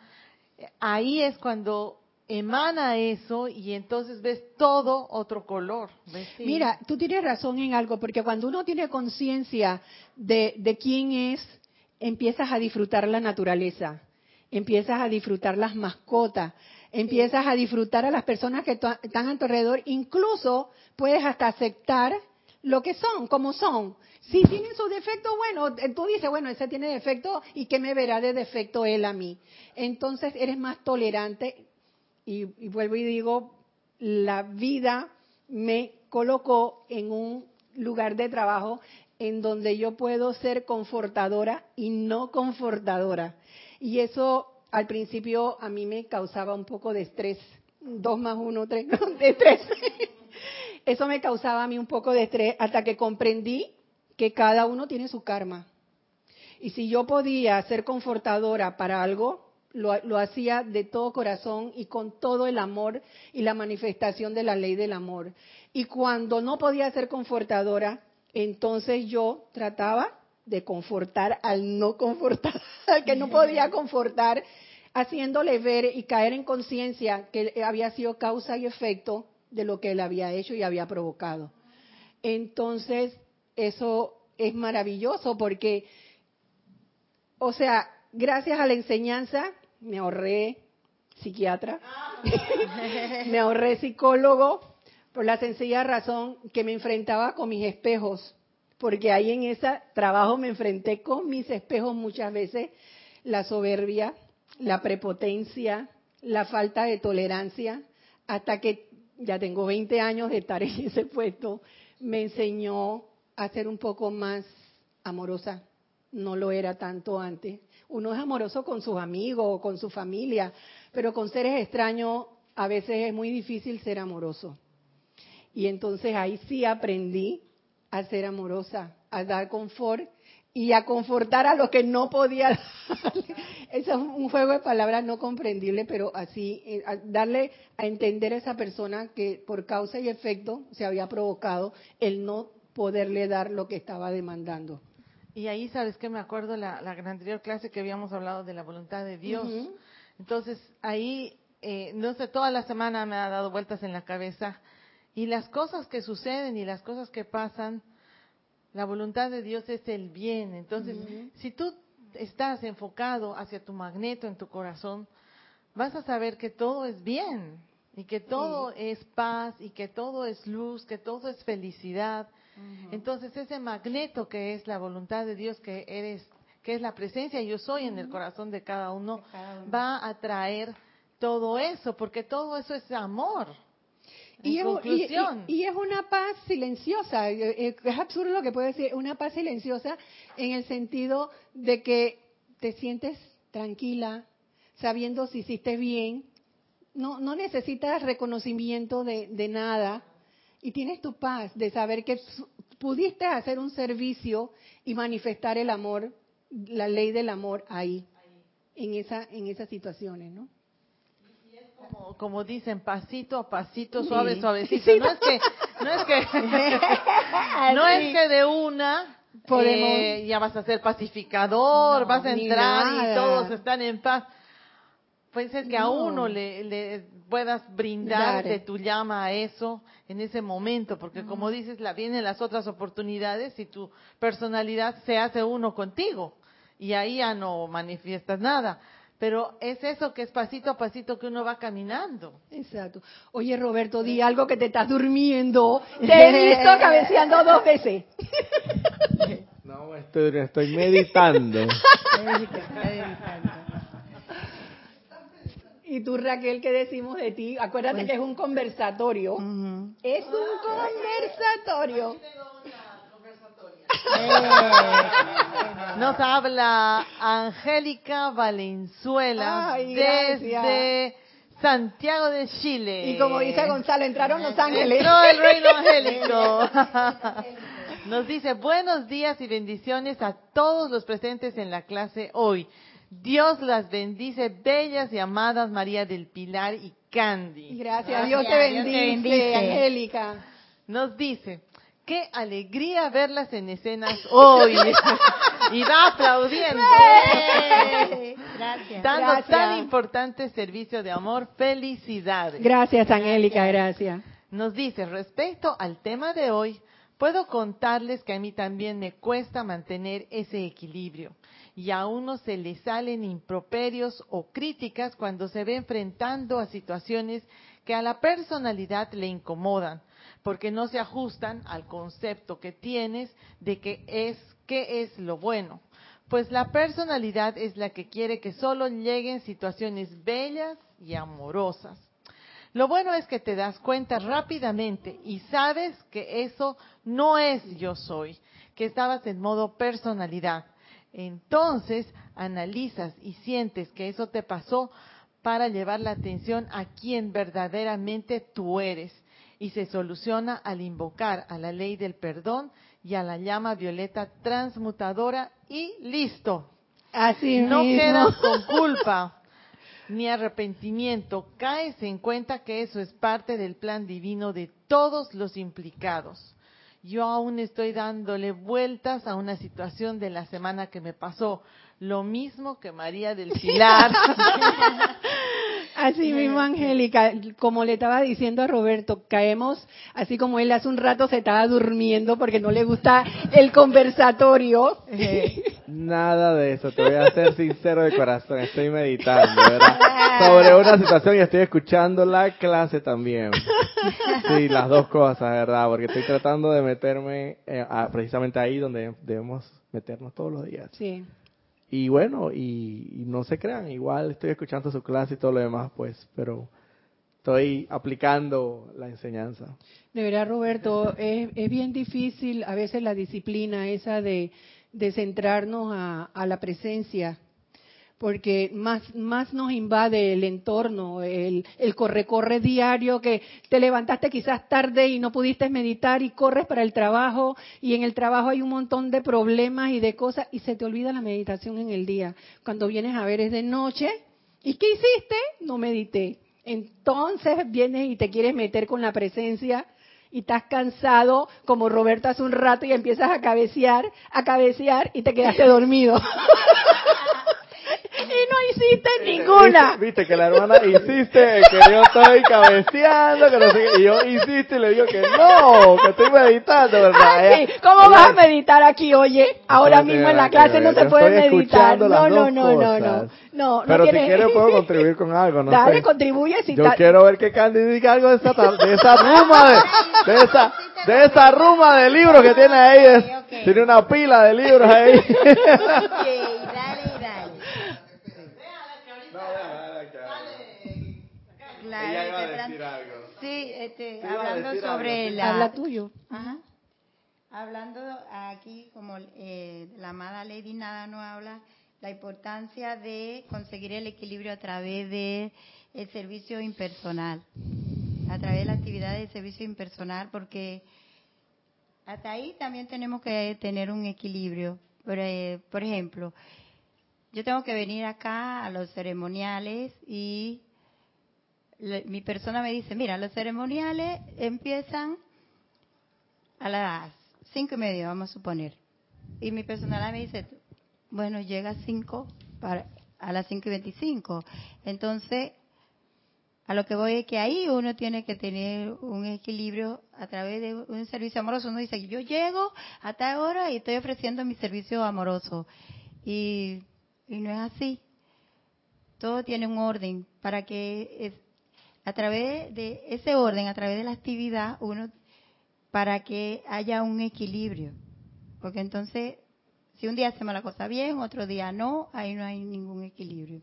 ahí es cuando emana eso y entonces ves todo otro color. Mira, tú tienes razón en algo, porque cuando uno tiene conciencia de, de quién es, empiezas a disfrutar la naturaleza, empiezas a disfrutar las mascotas, empiezas a disfrutar a las personas que están a tu alrededor, incluso puedes hasta aceptar lo que son, como son. Si tienen sus defectos, bueno, tú dices, bueno, ese tiene defecto y qué me verá de defecto él a mí. Entonces eres más tolerante y, y vuelvo y digo, la vida me colocó en un lugar de trabajo en donde yo puedo ser confortadora y no confortadora. Y eso al principio a mí me causaba un poco de estrés. Dos más uno, tres, de estrés. Eso me causaba a mí un poco de estrés hasta que comprendí que cada uno tiene su karma. Y si yo podía ser confortadora para algo, lo, lo, hacía de todo corazón y con todo el amor y la manifestación de la ley del amor. Y cuando no podía ser confortadora, entonces yo trataba de confortar al no confortar, al que no podía confortar, haciéndole ver y caer en conciencia que había sido causa y efecto de lo que él había hecho y había provocado. Entonces, eso es maravilloso porque, o sea, gracias a la enseñanza me ahorré psiquiatra, me ahorré psicólogo, por la sencilla razón que me enfrentaba con mis espejos, porque ahí en ese trabajo me enfrenté con mis espejos muchas veces, la soberbia, la prepotencia, la falta de tolerancia, hasta que ya tengo 20 años de estar en ese puesto, me enseñó a ser un poco más amorosa. No lo era tanto antes. Uno es amoroso con sus amigos con su familia, pero con seres extraños a veces es muy difícil ser amoroso. Y entonces ahí sí aprendí a ser amorosa, a dar confort y a confortar a los que no podía Eso es un juego de palabras no comprendible, pero así, eh, darle a entender a esa persona que por causa y efecto se había provocado el no poderle dar lo que estaba demandando. Y ahí, ¿sabes que Me acuerdo la, la anterior clase que habíamos hablado de la voluntad de Dios. Entonces, ahí, eh, no sé, toda la semana me ha dado vueltas en la cabeza. Y las cosas que suceden y las cosas que pasan, la voluntad de Dios es el bien. Entonces, si tú estás enfocado hacia tu magneto en tu corazón, vas a saber que todo es bien y que todo es paz y que todo es luz, que todo es felicidad. Entonces ese magneto que es la voluntad de Dios, que eres, que es la presencia yo soy en el corazón de cada uno, va a traer todo eso, porque todo eso es amor. Y es, y, es, una paz silenciosa, eh, eh, es absurdo lo que puedo decir, una paz silenciosa en el sentido de que te sientes tranquila, sabiendo si hiciste bien, no, no necesitas reconocimiento de, de nada y tienes tu paz de saber que pudiste hacer un servicio y manifestar el amor, la ley del amor ahí, en, esa, en esas situaciones, ¿no? como, dicen, pasito a pasito, suave, suavecito. No es que, no es que, no es que de una eh, ya vas a ser pacificador, vas a entrar y todos están en paz. Puede ser que a uno le, puedas brindar de tu llama a eso en ese momento, porque como dices, la vienen las otras oportunidades y tu personalidad se hace uno contigo y ahí ya no manifiestas nada pero es eso que es pasito a pasito que uno va caminando. Exacto. Oye, Roberto, di algo que te estás durmiendo. Te he visto cabeceando dos veces. No, estoy, estoy meditando. Y tú, Raquel, ¿qué decimos de ti? Acuérdate pues que es un conversatorio. Es un conversatorio. Eh, nos habla Angélica Valenzuela desde Santiago de Chile. Y como dice Gonzalo, entraron los ángeles. Entró el reino angélico. Nos dice buenos días y bendiciones a todos los presentes en la clase hoy. Dios las bendice, bellas y amadas María del Pilar y Candy. Gracias, Dios te bendice, Angélica. Nos dice, qué alegría verlas en escenas hoy. y va aplaudiendo. Gracias. Dando tan importante servicio de amor. Felicidades. Gracias, Angélica, gracias. Nos dice, respecto al tema de hoy, puedo contarles que a mí también me cuesta mantener ese equilibrio. Y a uno se le salen improperios o críticas cuando se ve enfrentando a situaciones que a la personalidad le incomodan porque no se ajustan al concepto que tienes de que es qué es lo bueno. Pues la personalidad es la que quiere que solo lleguen situaciones bellas y amorosas. Lo bueno es que te das cuenta rápidamente y sabes que eso no es yo soy, que estabas en modo personalidad. Entonces analizas y sientes que eso te pasó para llevar la atención a quien verdaderamente tú eres y se soluciona al invocar a la ley del perdón y a la llama violeta transmutadora y listo. Así no mismo. quedas con culpa ni arrepentimiento. Caes en cuenta que eso es parte del plan divino de todos los implicados. Yo aún estoy dándole vueltas a una situación de la semana que me pasó. Lo mismo que María del Pilar. Así mismo, Angélica, como le estaba diciendo a Roberto, caemos, así como él hace un rato se estaba durmiendo porque no le gusta el conversatorio. Nada de eso, te voy a ser sincero de corazón, estoy meditando, ¿verdad? Sobre una situación y estoy escuchando la clase también. Sí, las dos cosas, ¿verdad? Porque estoy tratando de meterme eh, a- precisamente ahí donde debemos meternos todos los días. Sí. Y bueno, y, y no se crean, igual estoy escuchando su clase y todo lo demás, pues, pero estoy aplicando la enseñanza. De verdad, Roberto, es, es bien difícil a veces la disciplina esa de, de centrarnos a, a la presencia, porque más, más nos invade el entorno, el, el corre-corre diario, que te levantaste quizás tarde y no pudiste meditar y corres para el trabajo y en el trabajo hay un montón de problemas y de cosas y se te olvida la meditación en el día. Cuando vienes a ver es de noche ¿y qué hiciste? No medité. Entonces vienes y te quieres meter con la presencia y estás cansado, como Roberto hace un rato, y empiezas a cabecear, a cabecear y te quedaste dormido. y no hiciste ninguna. Viste, viste que la hermana insiste que yo estoy cabeceando, que no sé qué, y yo insisto y le digo que no, que estoy meditando, ¿verdad? Ay. ¿Cómo ella- vas a meditar aquí, oye? Ahora No mismo en la clase no se puede meditar. No, no, no, no, no. No, no Pero si tiene- quiere puedo contribuir con algo, no Dale, sé. contribuye si Yo ta- quiero ver que Candy diga algo de esa, de esa ruma de, de esa, de esa ruma de libros que tiene ahí. Tiene una pila de libros ahí. Ok, dale, dale. Claro, plan- algo. Sí, este, hablando sobre algo. la... Habla tuyo. Ajá. Hablando aquí, como eh, la amada Lady Nada no habla, la importancia de conseguir el equilibrio a través de el servicio impersonal, a través de la actividad de servicio impersonal, porque hasta ahí también tenemos que tener un equilibrio. Por, eh, por ejemplo, yo tengo que venir acá a los ceremoniales y le- mi persona me dice, mira, los ceremoniales empiezan a las cinco y media, vamos a suponer. Y mi personal me dice, bueno, llega a cinco para, a las cinco y veinticinco. Entonces, a lo que voy es que ahí uno tiene que tener un equilibrio a través de un servicio amoroso. Uno dice, yo llego a tal hora y estoy ofreciendo mi servicio amoroso. Y, y no es así. Todo tiene un orden para que a través de ese orden, a través de la actividad, uno para que haya un equilibrio. Porque entonces, si un día hacemos la cosa bien, otro día no, ahí no hay ningún equilibrio.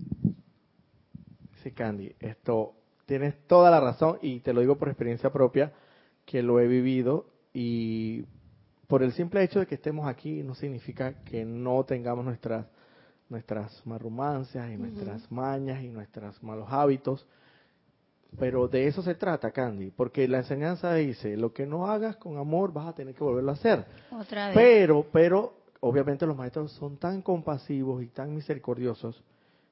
Sí, Candy, esto tienes toda la razón y te lo digo por experiencia propia que lo he vivido y por el simple hecho de que estemos aquí no significa que no tengamos nuestras nuestras marrumancias y nuestras mañas y nuestros malos hábitos, pero de eso se trata, Candy, porque la enseñanza dice, lo que no hagas con amor vas a tener que volverlo a hacer. Otra vez. Pero, pero, obviamente los maestros son tan compasivos y tan misericordiosos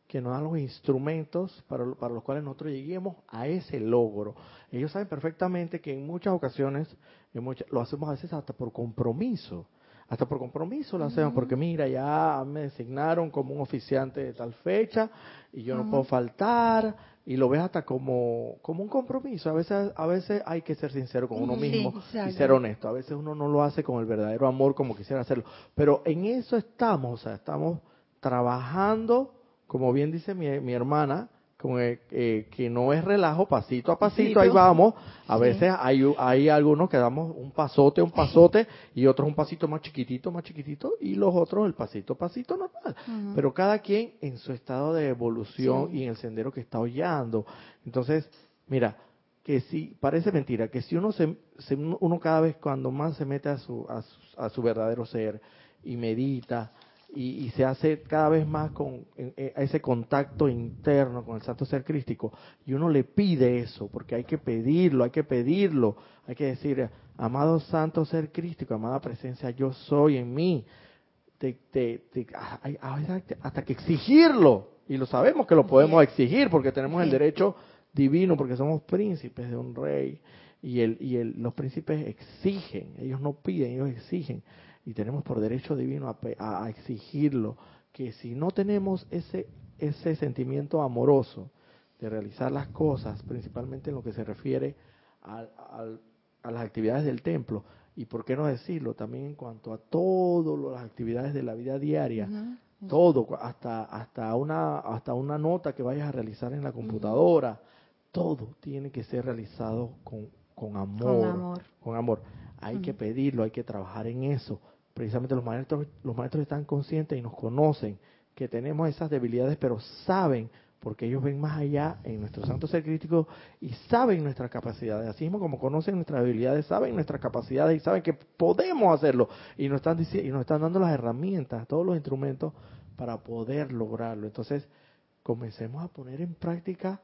que nos dan los instrumentos para, para los cuales nosotros lleguemos a ese logro. Ellos saben perfectamente que en muchas ocasiones, en muchas- lo hacemos a veces hasta por compromiso. Hasta por compromiso lo hacemos, porque mira, ya me designaron como un oficiante de tal fecha y yo no puedo faltar, y lo ves hasta como, como un compromiso. A veces, a veces hay que ser sincero con uno Sí, mismo y ser honesto. A veces uno no lo hace con el verdadero amor como quisiera hacerlo. Pero en eso estamos, o sea, estamos trabajando, como bien dice mi, mi hermana, como eh, eh, que no es relajo, pasito a pasito, ahí vamos. A veces hay, hay algunos que damos un pasote, un pasote, y otros un pasito más chiquitito, más chiquitito, y los otros el pasito, pasito normal. Pero cada quien en su estado de evolución y en el sendero que está hollando. Entonces, mira, que si, parece mentira, que si uno se, se- uno cada vez cuando más se mete a su, a su, a su verdadero ser y medita y, se hace cada vez más con ese contacto interno con el Santo Ser Crístico. Y uno le pide eso, porque hay que pedirlo, hay que pedirlo, hay que decir, amado Santo Ser Crístico, amada presencia, yo soy en mí. hasta que exigirlo, y lo sabemos que lo podemos exigir, porque tenemos el derecho divino, porque somos príncipes de un rey. Y, el, y el, los príncipes exigen, ellos no piden, ellos exigen y tenemos por derecho divino a, exigirlo, que si no tenemos ese, ese sentimiento amoroso de realizar las cosas, principalmente en lo que se refiere a, a las actividades del templo, y por qué no decirlo, también en cuanto a todas las actividades de la vida diaria, todo, hasta, hasta, una, hasta una nota que vayas a realizar en la computadora, todo tiene que ser realizado con, con amor. Con amor. Con amor. Hay que pedirlo, hay que trabajar en eso precisamente los maestros, los maestros están conscientes y nos conocen que tenemos esas debilidades, pero saben, porque ellos ven más allá en nuestro santo ser crítico y saben nuestras capacidades. Así mismo como conocen nuestras debilidades, saben nuestras capacidades y saben que podemos hacerlo. Y nos están, y nos están dando las herramientas, todos los instrumentos para poder lograrlo. Entonces, comencemos a poner en práctica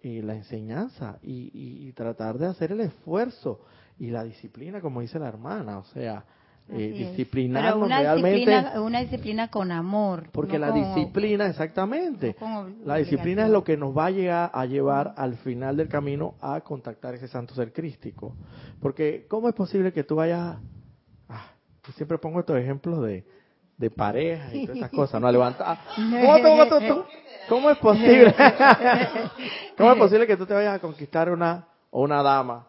eh, la enseñanza y, y tratar de hacer el esfuerzo y la disciplina, como dice la hermana. O sea, eh, disciplinarnos una realmente. Disciplina, una disciplina con amor. Porque la disciplina, exactamente. la disciplina es lo que nos va a, llegar, a llevar al final del camino a contactar ese santo ser crístico. Porque, ¿cómo es posible que tú vayas. Ah, yo siempre pongo estos ejemplos de, de pareja y todas esas cosas, ¿no? Levanta. ¿Cómo, ¿Cómo es posible? ¿Cómo es posible que tú te vayas a conquistar una, una dama?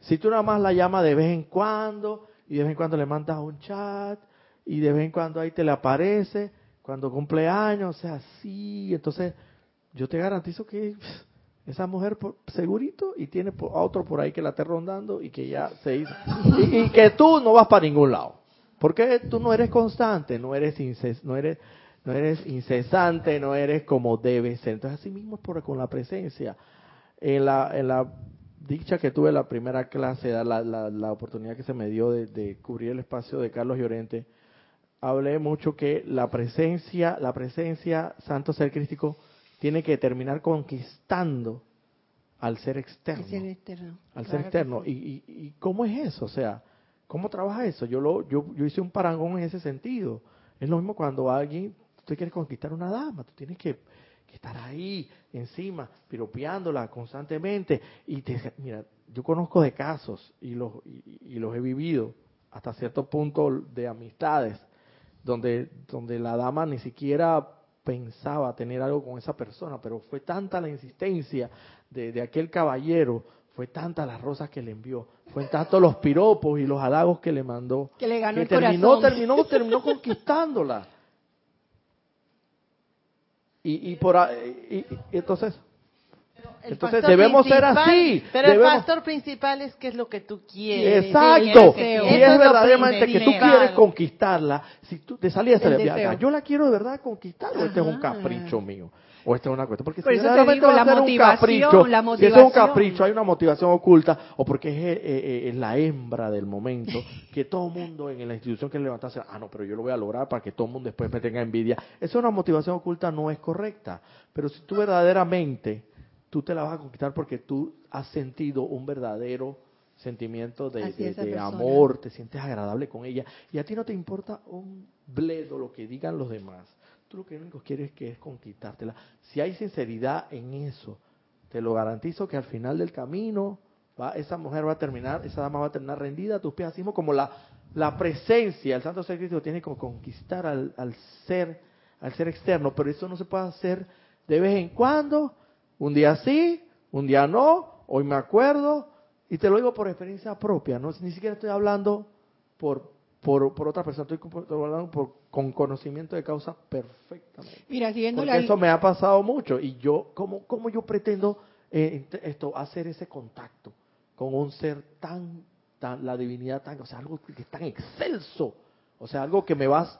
Si tú nada más la llamas de vez en cuando y de vez en cuando le mandas un chat y de vez en cuando ahí te le aparece cuando cumple años, o sea, sí, entonces yo te garantizo que esa mujer segurito y tiene a otro por ahí que la esté rondando y que ya se hizo. Y, que tú no vas para ningún lado. Porque tú no eres constante no eres no eres no eres incesante no eres como debe ser. Entonces así mismo es por con la presencia. En la en la dicha que tuve la primera clase, la, la, oportunidad que se me dio de, cubrir el espacio de Carlos Llorente, hablé mucho que la presencia, la presencia Santo Ser Crístico tiene que terminar conquistando al ser externo. Al ser externo. ¿Y, y, cómo es eso? O sea, ¿cómo trabaja eso? Yo, lo, yo, yo hice un parangón en ese sentido. Es lo mismo cuando alguien, tú quieres conquistar una dama, tú tienes que que estar ahí encima, piropeándola constantemente. Y te, mira, yo conozco de casos y los, y, los he vivido hasta cierto punto de amistades, donde, donde la dama ni siquiera pensaba tener algo con esa persona, pero fue tanta la insistencia de, de aquel caballero, fue tanta las rosas que le envió, fue tanto los piropos y los halagos que le mandó, que le ganó terminó, terminó, terminó conquistándola. Y, y por y, entonces entonces debemos ser así. Pero el pastor principal es que es lo que tú quieres. Exacto. Si es, verdaderamente que tú quieres conquistarla, si tú te salías de yo la quiero de verdad conquistar o este es un capricho mío. O esta es una cuestión. Porque si eso te digo, la motivación, un capricho, si es un capricho, hay una motivación oculta, o porque es, eh, eh, eh, la hembra del momento, que todo el mundo en la institución que levantarse, ah, no, pero yo lo voy a lograr para que todo el mundo después me tenga envidia. Esa es una motivación oculta, no es correcta. Pero si tú verdaderamente, tú te la vas a conquistar porque tú has sentido un verdadero sentimiento de, de amor, te sientes agradable con ella, y a ti no te importa un bledo lo que digan los demás Tú lo que único quieres que es conquistártela. Si hay sinceridad en eso, te lo garantizo que al final del camino va, esa mujer va a terminar, esa dama va a terminar rendida a tus pies, así como la, la presencia, el Santo Ser tiene que conquistar al, al ser, al ser externo, pero eso no se puede hacer de vez en cuando, un día sí, un día no, hoy me acuerdo, y te lo digo por experiencia propia, no ni siquiera estoy hablando por por, por otra persona, estoy hablando por, con conocimiento de causa perfectamente. Mira, siguiendo Porque eso me ha pasado mucho. Y yo, ¿cómo, cómo yo pretendo eh, esto hacer ese contacto con un ser tan, tan, la divinidad tan, o sea, algo que es tan excelso, o sea, algo que me vas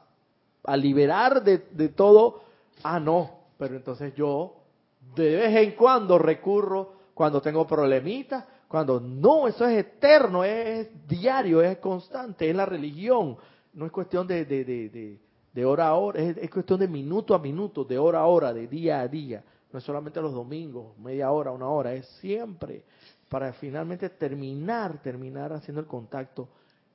a liberar de, de todo, ah, no, pero entonces yo de vez en cuando recurro cuando tengo problemitas, cuando no, eso es eterno, es, diario, es constante, es la religión. No es cuestión de, de, de hora a hora, es, es, cuestión de minuto a minuto, de hora a hora, de día a día. No es solamente los domingos, media hora, una hora, es siempre para finalmente terminar, terminar haciendo el contacto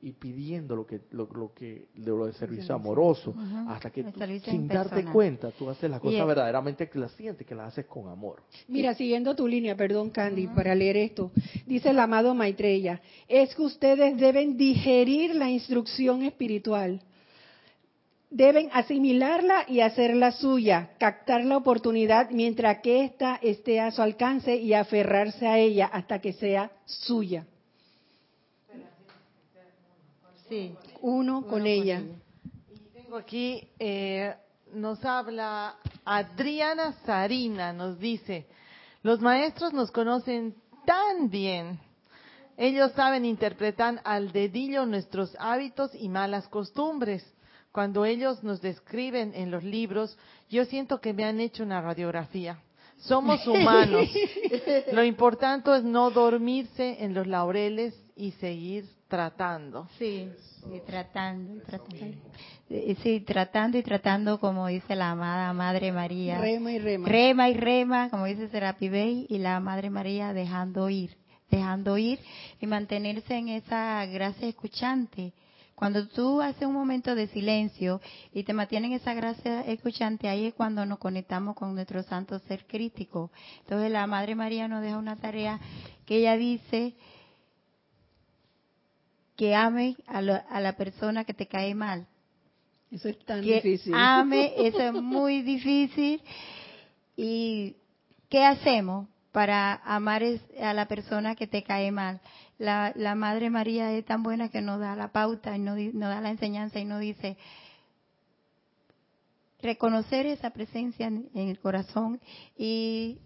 y pidiendo lo que lo, lo que de lo de servicio amoroso hasta que sin darte cuenta tú haces las cosas verdaderamente que las sientes que las haces con amor. Mira siguiendo tu línea perdón Candy para leer esto dice el amado Maitreya es que ustedes deben digerir la instrucción espiritual. Deben asimilarla y hacerla suya, captar la oportunidad mientras que ésta esté a su alcance y aferrarse a ella hasta que sea suya. Sí. Uno con ella. Y tengo aquí, eh, nos habla Adriana Sarina, nos dice, los maestros nos conocen tan bien. Ellos saben interpretar al dedillo nuestros hábitos y malas costumbres. Cuando ellos nos describen en los libros, yo siento que me han hecho una radiografía. Somos humanos. Lo importante es no dormirse en los laureles y seguir tratando. Sí, y tratando, y tratando. Sí, tratando y tratando, como dice la amada Madre María. Rema y rema. Rema y rema, como dice Serapi Bey, y la Madre María dejando ir, dejando ir y mantenerse en esa gracia escuchante. Cuando tú haces un momento de silencio y te mantienes en esa gracia escuchante, ahí es cuando nos conectamos con nuestro santo ser crítico. Entonces la Madre María nos deja una tarea que ella dice, que ame a, la persona que te cae mal. Eso es tan que difícil. Ame, eso es muy difícil. ¿Y qué hacemos para amar a la persona que te cae mal? La, la Madre María es tan buena que nos da la pauta y nos, nos da la enseñanza y nos dice, reconocer esa presencia en, el corazón y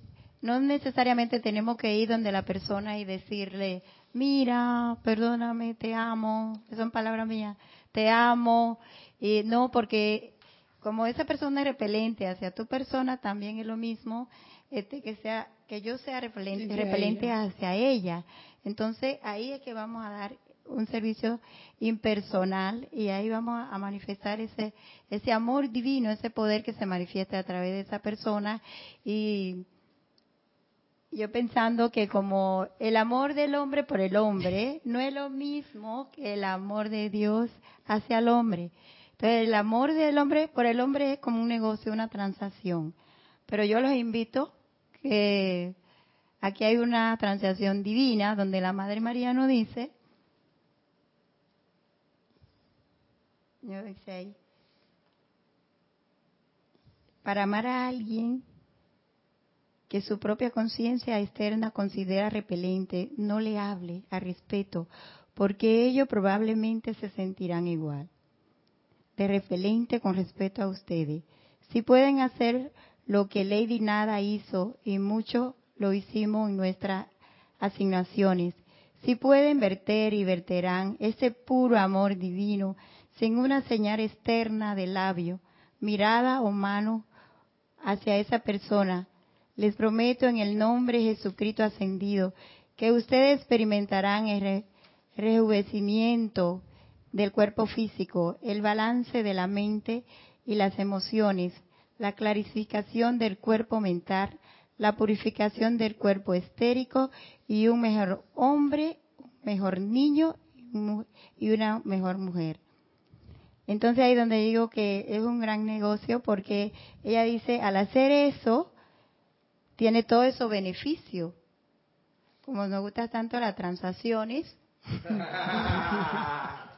no necesariamente tenemos que ir donde la persona y decirle, mira, perdóname, te amo, son palabras mías, te amo, y no, porque como esa persona es repelente hacia tu persona, también es lo mismo este, que sea que yo sea repelente, repelente hacia ella. Entonces ahí es que vamos a dar un servicio impersonal y ahí vamos a manifestar ese ese amor divino, ese poder que se manifiesta a través de esa persona y yo pensando que como el amor del hombre por el hombre no es lo mismo que el amor de Dios hacia el hombre. Entonces el amor del hombre por el hombre es como un negocio, una transacción. Pero yo los invito que aquí hay una transacción divina donde la Madre María nos dice, para amar a alguien que su propia conciencia externa considera repelente, no le hable a respeto, porque ellos probablemente se sentirán igual, de repelente con respeto a ustedes. Si pueden hacer lo que Lady Nada hizo y mucho lo hicimos en nuestras asignaciones, si pueden verter y verterán ese puro amor divino sin una señal externa de labio, mirada o mano hacia esa persona, les prometo en el nombre de Jesucristo ascendido que ustedes experimentarán el rejuvenecimiento del cuerpo físico, el balance de la mente y las emociones, la clarificación del cuerpo mental, la purificación del cuerpo estérico y un mejor hombre, mejor niño y una mejor mujer. Entonces ahí donde digo que es un gran negocio porque ella dice, al hacer eso, tiene todo eso beneficio. Como nos gusta tanto las transacciones.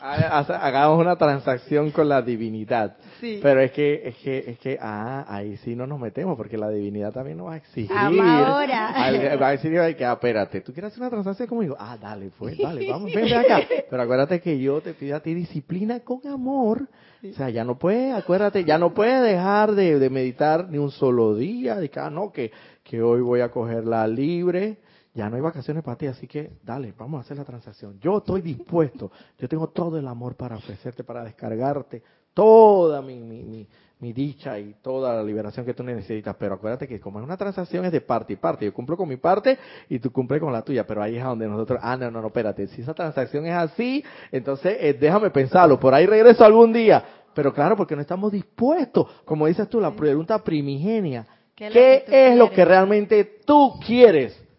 Hagamos una transacción con la divinidad. Pero es que, es que, es que, ah, ahí sí no nos metemos, porque la divinidad también nos va a exigir. Ahora. Va a decir que, ah, espérate, ¿tú quieres hacer una transacción conmigo? Ah, dale, pues, dale, vamos, ven acá. Pero acuérdate que yo te pido a ti disciplina con amor o sea, ya no puede, acuérdate, ya no puede dejar de, meditar ni un solo día, de que, ah, no, que, que hoy voy a cogerla libre, ya no hay vacaciones para ti, así que dale, vamos a hacer la transacción. Yo estoy dispuesto, yo tengo todo el amor para ofrecerte, para descargarte toda mi, mi, mi, mi dicha y toda la liberación que tú necesitas. Pero acuérdate que como es una transacción es de parte y parte. Yo cumplo con mi parte y tú cumples con la tuya. Pero ahí es donde nosotros, ah, no, no, no, espérate. Si esa transacción es así, entonces eh, déjame pensarlo. Por ahí regreso algún día. Pero claro, porque no estamos dispuestos. Como dices tú, la pregunta primigenia. ¿Qué, es lo que realmente tú quieres?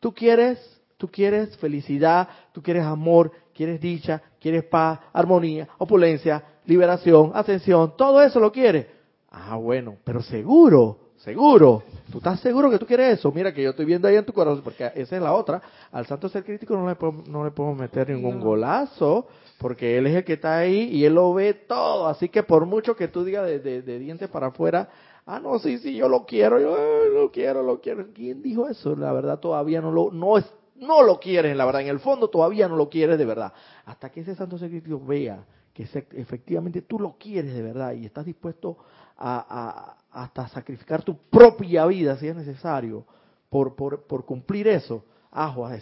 Tú quieres, tú quieres felicidad, tú quieres amor, quieres dicha, quieres paz, armonía, opulencia, liberación, ascensión, todo eso lo quieres. Ah, bueno, pero seguro, seguro. ¿Tú estás seguro que tú quieres eso? Mira que yo estoy viendo ahí en tu corazón, porque esa es la otra. Al santo ser crítico no le podemos, no le podemos meter ningún golazo, porque él es el que está ahí y él lo ve todo. Así que por mucho que tú digas de, de, de dientes para afuera, Ah, no, sí, sí, yo lo quiero, yo lo quiero, lo quiero. ¿Quién dijo eso? La verdad todavía no lo, no es, no lo quieres, la verdad, en el fondo todavía no lo quieres de verdad. Hasta que ese santo secreto vea que efectivamente tú lo quieres de verdad y estás dispuesto a, a, hasta sacrificar tu propia vida si es necesario por, por, por cumplir eso. Ajo, en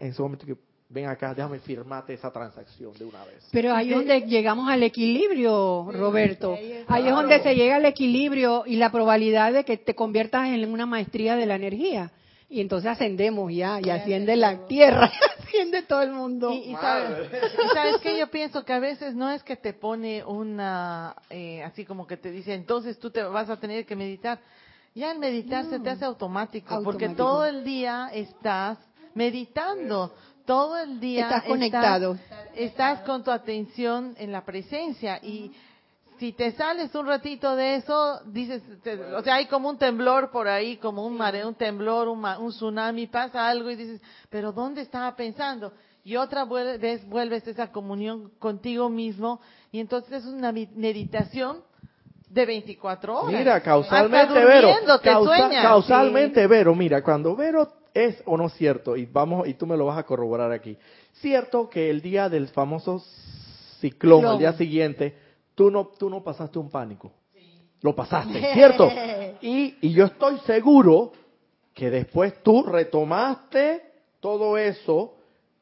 ese momento que ven acá, déjame firmarte esa transacción de una vez. Pero ahí es donde llegamos al equilibrio, Roberto. Ahí es donde se llega al equilibrio y la probabilidad de que te conviertas en una maestría de la energía. Y entonces ascendemos ya, y asciende la tierra, asciende todo el mundo. Y, sabes, y que yo pienso que a veces no es que te pone una, eh, así como que te dice, entonces tú te vas a tener que meditar. Ya el meditar se te hace automático, porque todo el día estás meditando todo el día estás conectado. Estás, con tu atención en la presencia y si te sales un ratito de eso, dices, o sea, hay como un temblor por ahí, como un mareo, un temblor, un, un, tsunami, pasa algo y dices, pero ¿dónde estaba pensando? Y otra vez vuelves a esa comunión contigo mismo y entonces es una meditación de 24 horas. Mira, causalmente, Vero, causalmente, Vero, mira, cuando Vero ¿Es o no cierto? Y vamos, y tú me lo vas a corroborar aquí. Cierto que el día del famoso ciclón, el día siguiente, tú no, tú no pasaste un pánico. Lo pasaste, ¿cierto? Y, y yo estoy seguro que después tú retomaste todo eso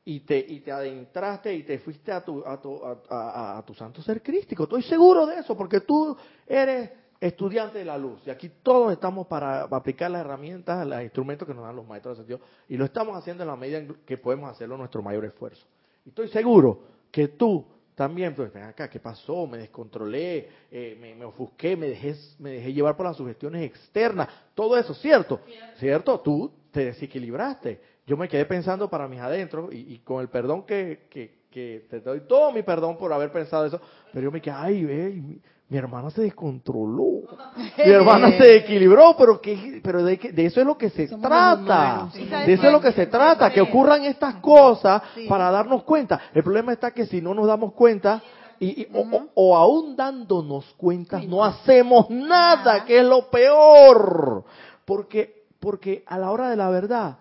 y te, y te adentraste y te fuiste a tu, a tu, a, a tu santo ser crístico. Estoy seguro de eso, porque tú eres estudiante de la luz. Y aquí todos estamos para aplicar las herramientas, los instrumentos que nos dan los maestros de Dios. Y lo estamos haciendo en la medida en que podemos hacerlo nuestro mayor esfuerzo. Y estoy seguro que tú también, pues ven acá, ¿qué pasó? Me descontrolé, eh, me, ofusqué, me dejé, me dejé llevar por las sugestiones externas. Todo eso, ¿cierto? ¿Cierto? Tú te desequilibraste. Yo me quedé pensando para mis adentros y, con el perdón que, que, que, te doy todo mi perdón por haber pensado eso, pero yo me quedé, ay, ve, mi hermana se descontroló, mi hermana se equilibró, pero que, pero de, de, eso es lo que se trata, de eso es lo que se trata, que ocurran estas cosas para darnos cuenta. El problema está que si no nos damos cuenta y, o, aún dándonos cuenta no hacemos nada, que es lo peor, porque porque a la hora de la verdad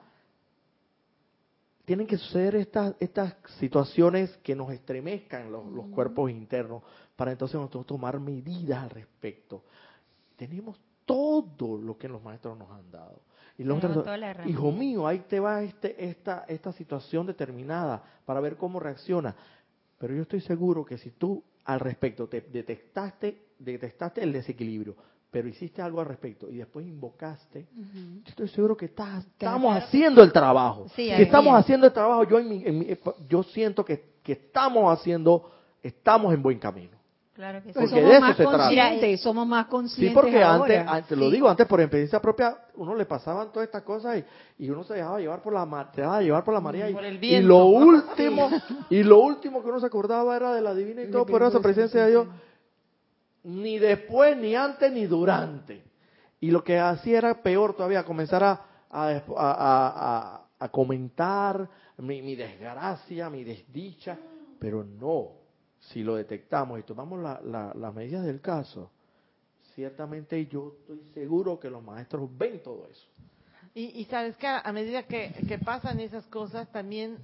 tienen que suceder estas estas situaciones que nos estremezcan los, los cuerpos internos para entonces nosotros tomar medidas al respecto. Tenemos todo lo que los maestros nos han dado. Y los hijo mío, ahí te va este, esta, esta situación determinada para ver cómo reacciona. Pero yo estoy seguro que si tú al respecto te detectaste, detectaste el desequilibrio, pero hiciste algo al respecto y después invocaste, yo estoy seguro que estamos haciendo el trabajo. que estamos haciendo el trabajo. Yo, en yo siento que, que estamos haciendo, estamos en buen camino. Claro que sí. Porque somos de eso más se conscientes, somos más conscientes. Sí, porque antes, antes, lo digo, antes por experiencia propia, uno le pasaban todas estas cosas y, y uno se dejaba llevar por la se dejaba llevar por la María y, y, lo último y lo último que uno se acordaba era de la divina y todo por esa presencia de Dios. Ni después, ni antes, ni durante. Y lo que hacía era peor todavía, comenzar a, a, a, a comentar mi, mi desgracia, mi desdicha, pero no si lo detectamos y tomamos las medidas del caso, ciertamente yo estoy seguro que los maestros ven todo eso. Y, sabes que a medida que, pasan esas cosas, también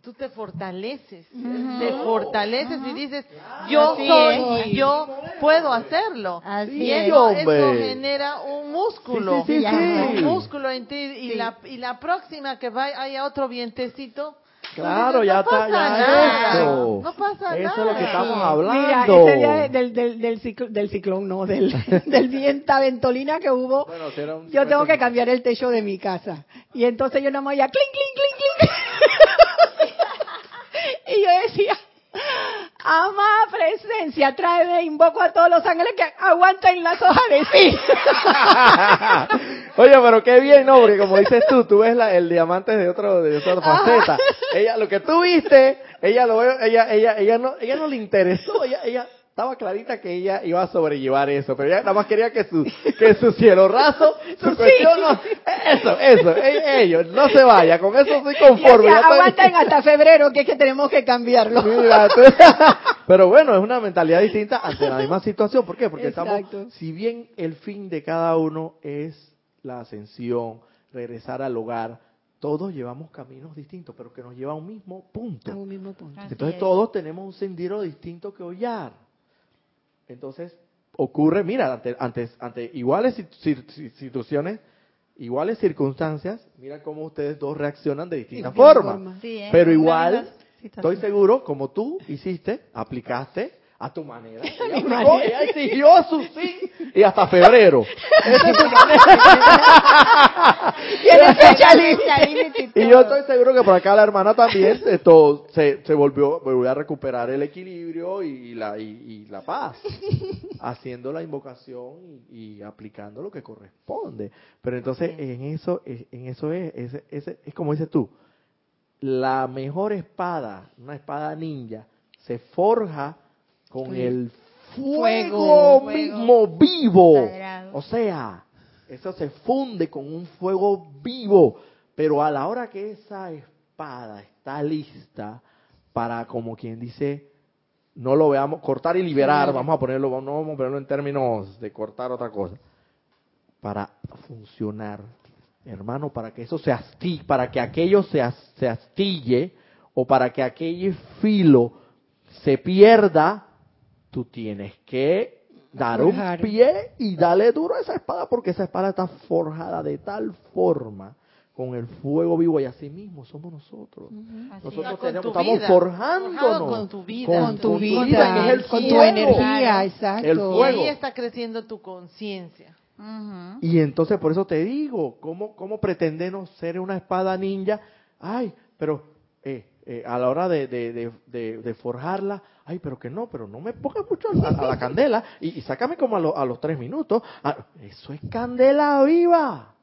tú te fortaleces, te fortaleces y dices, yo soy, yo puedo hacerlo. y eso, genera un músculo, un músculo en ti y la, y la próxima que vaya haya otro vientecito, Claro, ya está, ya eso. No pasa Eso nada. es lo que estamos Mira, hablando. ese día del, del, del, ciclo- del ciclón, no, del, del viento ventolina que hubo, yo tengo que cambiar el techo de mi casa. Y entonces yo nomás ya, clink, clink, clink, clink. y yo decía, ama presencia, tráeme, invoco a todos los ángeles que aguanten las hojas de sí. Oye, pero qué bien, ¿no? Porque como dices tú, tú ves la- el diamante de otro, de otra faceta. Ella, lo que tú viste, ella lo ve, ella, ella, ella no, ella no le interesó, ella, ella estaba clarita que ella iba a sobrellevar eso, pero ella nada más quería que su, que su cielo raso, su cuestión no, eso, eso, e- ellos, no se vaya, con eso estoy Y conforme. ya estoy- aguanten hasta febrero, que es que tenemos que cambiarlo. Mira, tú- pero bueno, es una mentalidad distinta ante la misma situación. ¿Por qué? Porque Exacto. estamos, si bien el fin de cada uno es la ascensión, regresar al hogar, todos llevamos caminos distintos, pero que nos lleva a un mismo punto. A un mismo punto. Entonces es. todos tenemos un sendero distinto que hollar. Entonces ocurre, mira, ante, ante, ante iguales sit- sit- sit- situaciones, iguales circunstancias, mira cómo ustedes dos reaccionan de distintas formas. forma. Sí, ¿eh? Pero igual, estoy seguro, como tú hiciste, aplicaste a tu manera. Ella, aplicó, ella exigió su sí y hasta febrero. Esa es tu Tiene fecha Y yo estoy seguro que por acá la hermana también esto, se, se volvió, volvió a recuperar el equilibrio y la, y, y la paz, haciendo la invocación y, y aplicando lo que corresponde. Pero entonces en eso, en eso es, es, es, es como dices tú, la mejor espada, una espada ninja, se forja con Sí. el fuego, Fuego. mismo vivo. Sagrado. O sea, eso se funde con un fuego vivo. Pero a la hora que esa espada está lista para, como quien dice, no lo veamos, cortar y liberar, vamos a ponerlo, no vamos a ponerlo en términos de cortar otra cosa, para funcionar, hermano, para que eso se astille, para que aquello se, se astille o para que aquel filo se pierda, tú tienes que dar un pie y darle duro a esa espada porque esa espada está forjada de tal forma con el fuego vivo y así mismo somos nosotros. Nosotros tenemos, tu estamos vida. forjándonos con tu vida. con, Con tu con vida, que es el con tu energía, exacto. El Y ahí está creciendo tu conciencia. Y entonces por eso te digo, ¿cómo, cómo pretendemos ser una espada ninja? Ay, pero eh, eh, a la hora de, de, de, forjarla, ay, pero que no, pero no me pongas mucho a, a la candela y, y sácame como a, lo- a los tres minutos. Ah, eso es candela viva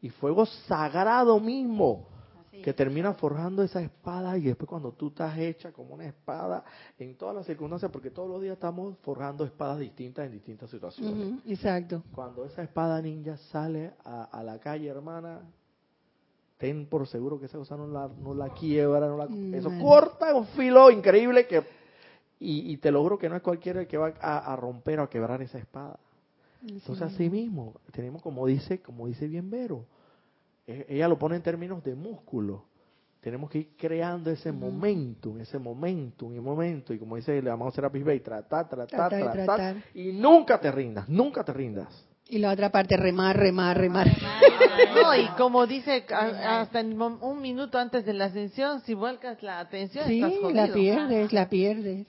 y fuego sagrado mismo Así que termina forjando esa espada y después cuando tú estás hecha como una espada en todas las circunstancias, porque todos los días estamos forjando espadas distintas en distintas situaciones. Exacto. Cuando esa espada ninja sale a, a la calle, hermana, ten por seguro que esa cosa no la, no la quiebra, no la, Mm, eso bueno. corta un filo increíble que y, y te logro que no es cualquiera el que va a, a romper o a quebrar esa espada. Entonces así mismo, tenemos como dice, como dice bien Vero, e- ella lo pone en términos de músculo. Tenemos que ir creando ese momentum, ese momentum, y momento, y como dice le llamamos Serapis Bay, tratar, tratar, tratar. y nunca te rindas, nunca te rindas. Y la otra parte, remar, remar, remar. No, y como dice, a- hasta un minuto antes de la ascensión, si vuelcas la atención, Sí, estás jodido. la pierdes, la pierdes.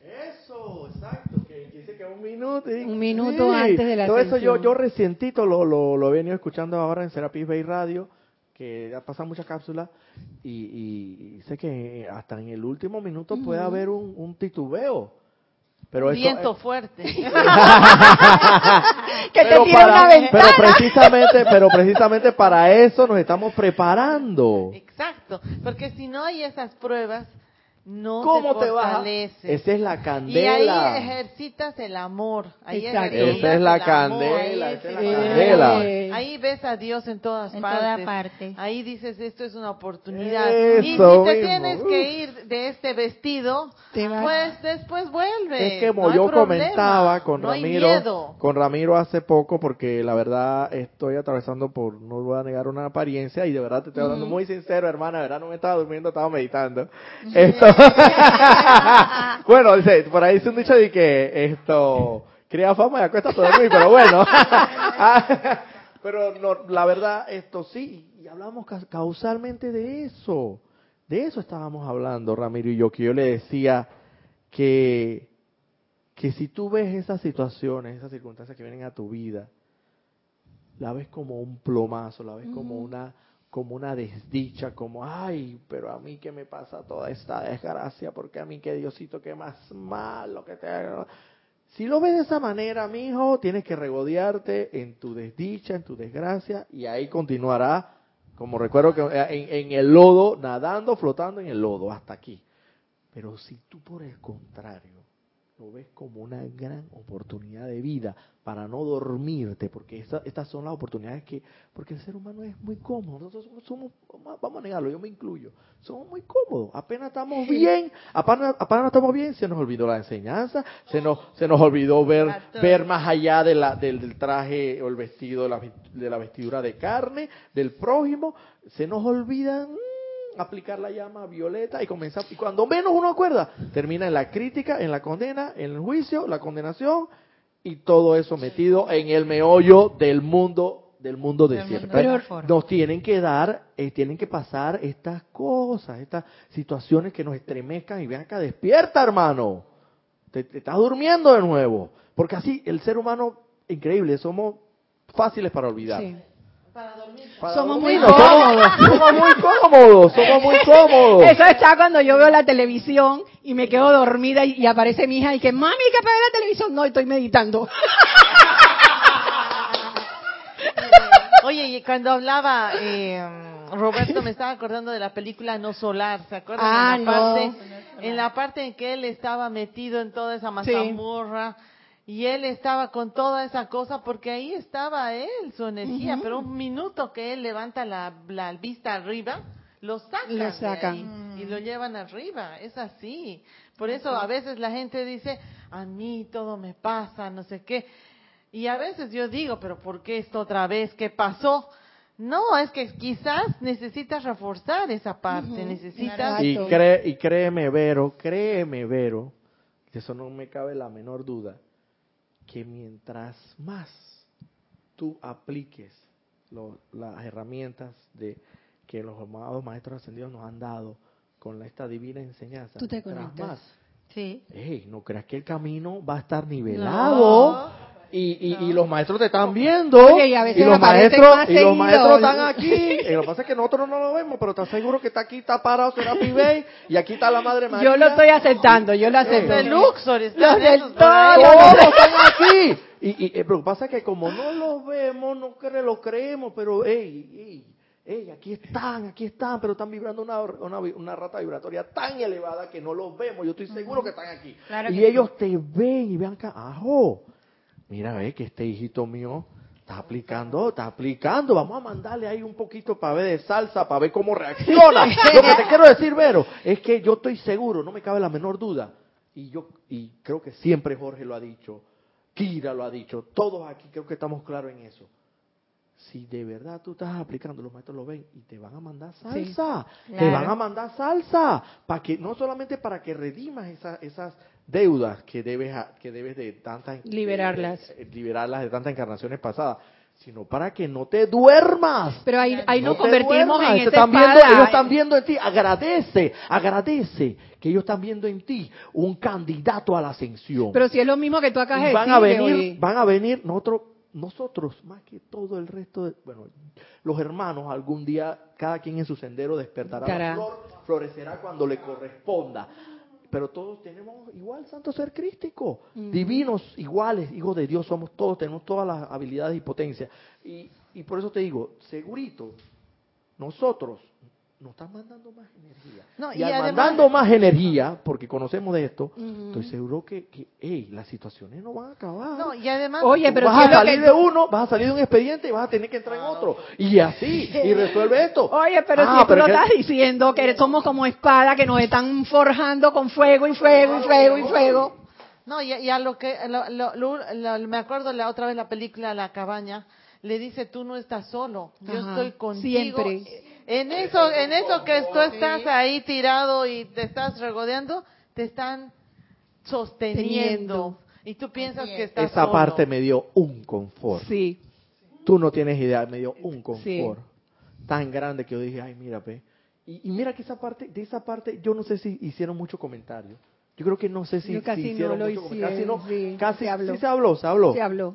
Eso, exacto, que dice que un minuto. ¿eh? Un minuto antes de la Todo eso yo, yo recientito lo, lo, lo he venido escuchando ahora en Serapis Bay Radio, que ya pasan muchas cápsulas, y, y- y sé que hasta en el último minuto puede haber un, un titubeo. Pero Un eso, viento fuerte. Que te una ventana. Pero precisamente, pero precisamente para eso nos estamos preparando. Exacto, porque si no hay esas pruebas, no ¿Cómo te te vas? Esa es la Y candela. ahí ejercitas el amor. Ahí Exacto. ejercitas Esa es la el amor. candela, Ahí esa es sí. la candela. Eh, Ahí ves a Dios en todas En partes. toda parte. Ahí dices, esto es una oportunidad. Eso y si te mismo. tienes que ir de este vestido, pues después vuelve. Es que como No yo problema, comentaba con no Ramiro, con Ramiro hace poco, porque la verdad estoy atravesando por, no voy a negar una apariencia, y de verdad te estoy hablando muy sincero, hermana, de verdad no me estaba durmiendo, estaba meditando. Esto, bueno, dice, por ahí dice un dicho de que esto, crea fama y acuesta a dormir, pero bueno. pero no, la verdad, esto sí, y hablamos ca- causalmente de eso. De eso estábamos hablando, Ramiro y yo, que yo le decía que, que si tú ves esas situaciones, esas circunstancias que vienen a tu vida, la ves como un plomazo, la ves como una como una desdicha, como, ay, pero a mí que me pasa toda esta desgracia, porque a mí que Diosito, que más malo que te haga. Si lo ves de esa manera, mi hijo, tienes que regodearte en tu desdicha, en tu desgracia, y ahí continuará, como recuerdo que en, en el lodo, nadando, flotando en el lodo, hasta aquí. Pero si tú por el contrario lo ves como una gran oportunidad de vida para no dormirte, porque estas son las oportunidades que, porque el ser humano es muy cómodo, nosotros somos, vamos a negarlo, yo me incluyo, somos muy cómodos, apenas estamos bien, apenas, apenas estamos bien, se nos olvidó la enseñanza, se nos, se nos olvidó ver, ver más allá de la, del, traje o el vestido, de la, de la vestidura de carne, del prójimo, se nos olvidan aplicar la llama violeta y comenzar. Y cuando menos uno acuerda, termina en la crítica, en la condena, en el juicio, la condenación y todo eso metido en el meollo del mundo del mundo desierto. Pero nos tienen que dar, eh, tienen que pasar estas cosas, estas situaciones que nos estremezcan y vean acá, despierta hermano, te, te estás durmiendo de nuevo, porque así el ser humano, increíble, somos fáciles para olvidar. Sí. Para dormir. somos muy cómodos. Somos, muy cómodos, somos muy cómodos. Eso está cuando yo veo la televisión y me quedo dormida y, aparece mi hija y que, mami, que apague la televisión. No, estoy meditando. Oye, y cuando hablaba eh, Roberto me estaba acordando de la película No Solar, ¿se acuerdan? Ah, en la parte, En la parte en que él estaba metido en toda esa mazamorra. Y él estaba con toda esa cosa porque ahí estaba él, su energía, pero un minuto que él levanta la, la vista arriba, lo sacan, y lo llevan arriba, es así. Por eso a veces la gente dice, a mí todo me pasa, no sé qué. Y a veces yo digo, pero ¿por qué esto otra vez? ¿Qué pasó? No, es que quizás necesitas reforzar esa parte, necesitas... Y, cree, y créeme, Vero, créeme, Vero, que eso no me cabe la menor duda, que mientras más tú apliques las herramientas de que los amados maestros ascendidos nos han dado con esta divina enseñanza, tú te más, sí. no creas que el camino va a estar nivelado. Y, y, los maestros te están viendo y, a veces los maestros y los maestros están aquí. Y lo que pasa es que nosotros no lo vemos pero estás seguro que está aquí está parado será Bay y aquí está la madre María yo lo estoy aceptando yo lo acepto. de Luxor están todos están aquí. Y, y, eh, lo que pasa es que como no lo vemos no lo creemos pero hey, hey, aquí están, aquí están, pero están vibrando una, una, una, rata vibratoria tan elevada que no los vemos. Yo estoy seguro que están aquí. y ellos te ven y vean acá, ajo, mira, ve que este hijito mío está aplicando, está aplicando, vamos a mandarle ahí un poquito para ver de salsa, para ver cómo reacciona. Lo que te quiero decir, Vero, es que yo estoy seguro, no me cabe la menor duda, y yo, y creo que siempre Jorge lo ha dicho, Kira lo ha dicho, todos aquí creo que estamos claros en eso. Si de verdad tú estás aplicando, los maestros lo ven y te van a mandar salsa, te van a mandar salsa, para que no solamente para que redimas esas, esas deudas que debes que debes de tantas liberarlas. eh, liberarlas de tantas encarnaciones pasadas sino para que no te duermas. Pero ahí, ahí nos convertimos en ese están ellos están viendo en ti. Agradece agradece que ellos están viendo en ti un candidato a la ascensión. Pero si es lo mismo que tú acá van a venir van a venir nosotros nosotros más que todo el resto de, bueno los hermanos algún día cada quien en su sendero despertará la flor florecerá cuando le corresponda pero todos tenemos igual santo ser crístico, divinos, iguales, hijos de Dios somos todos, tenemos todas las habilidades y potencias. Y, y por eso te digo, segurito, nosotros nos están mandando más energía. No, y, al mandando más energía, porque conocemos de esto, estoy seguro que, que las situaciones no van a acabar. No, y además, Oye, pero vas a salir de uno, vas a salir de un expediente y vas a tener que entrar en otro. Y así, y resuelve esto. Oye, pero ah, si tú lo estás diciendo que somos como espada que nos están forjando con fuego y fuego y fuego y fuego. No, y, a lo que, me acuerdo la otra vez la película La Cabaña, le dice, tú no estás solo, yo estoy contigo. Siempre en eso, en eso que tú estás ahí tirado y te estás regodeando, te están sosteniendo. Y tú piensas que estás Esa parte me dio un confort. Sí. Tú no tienes idea, me dio un confort tan grande que yo dije, ay, mira, pe, Y, mira que esa parte, de esa parte, yo no sé si hicieron mucho comentario. Yo creo que no sé si, casi hicieron no lo mucho hicieron, Casi, casi se habló. sí se habló, se habló. Se habló.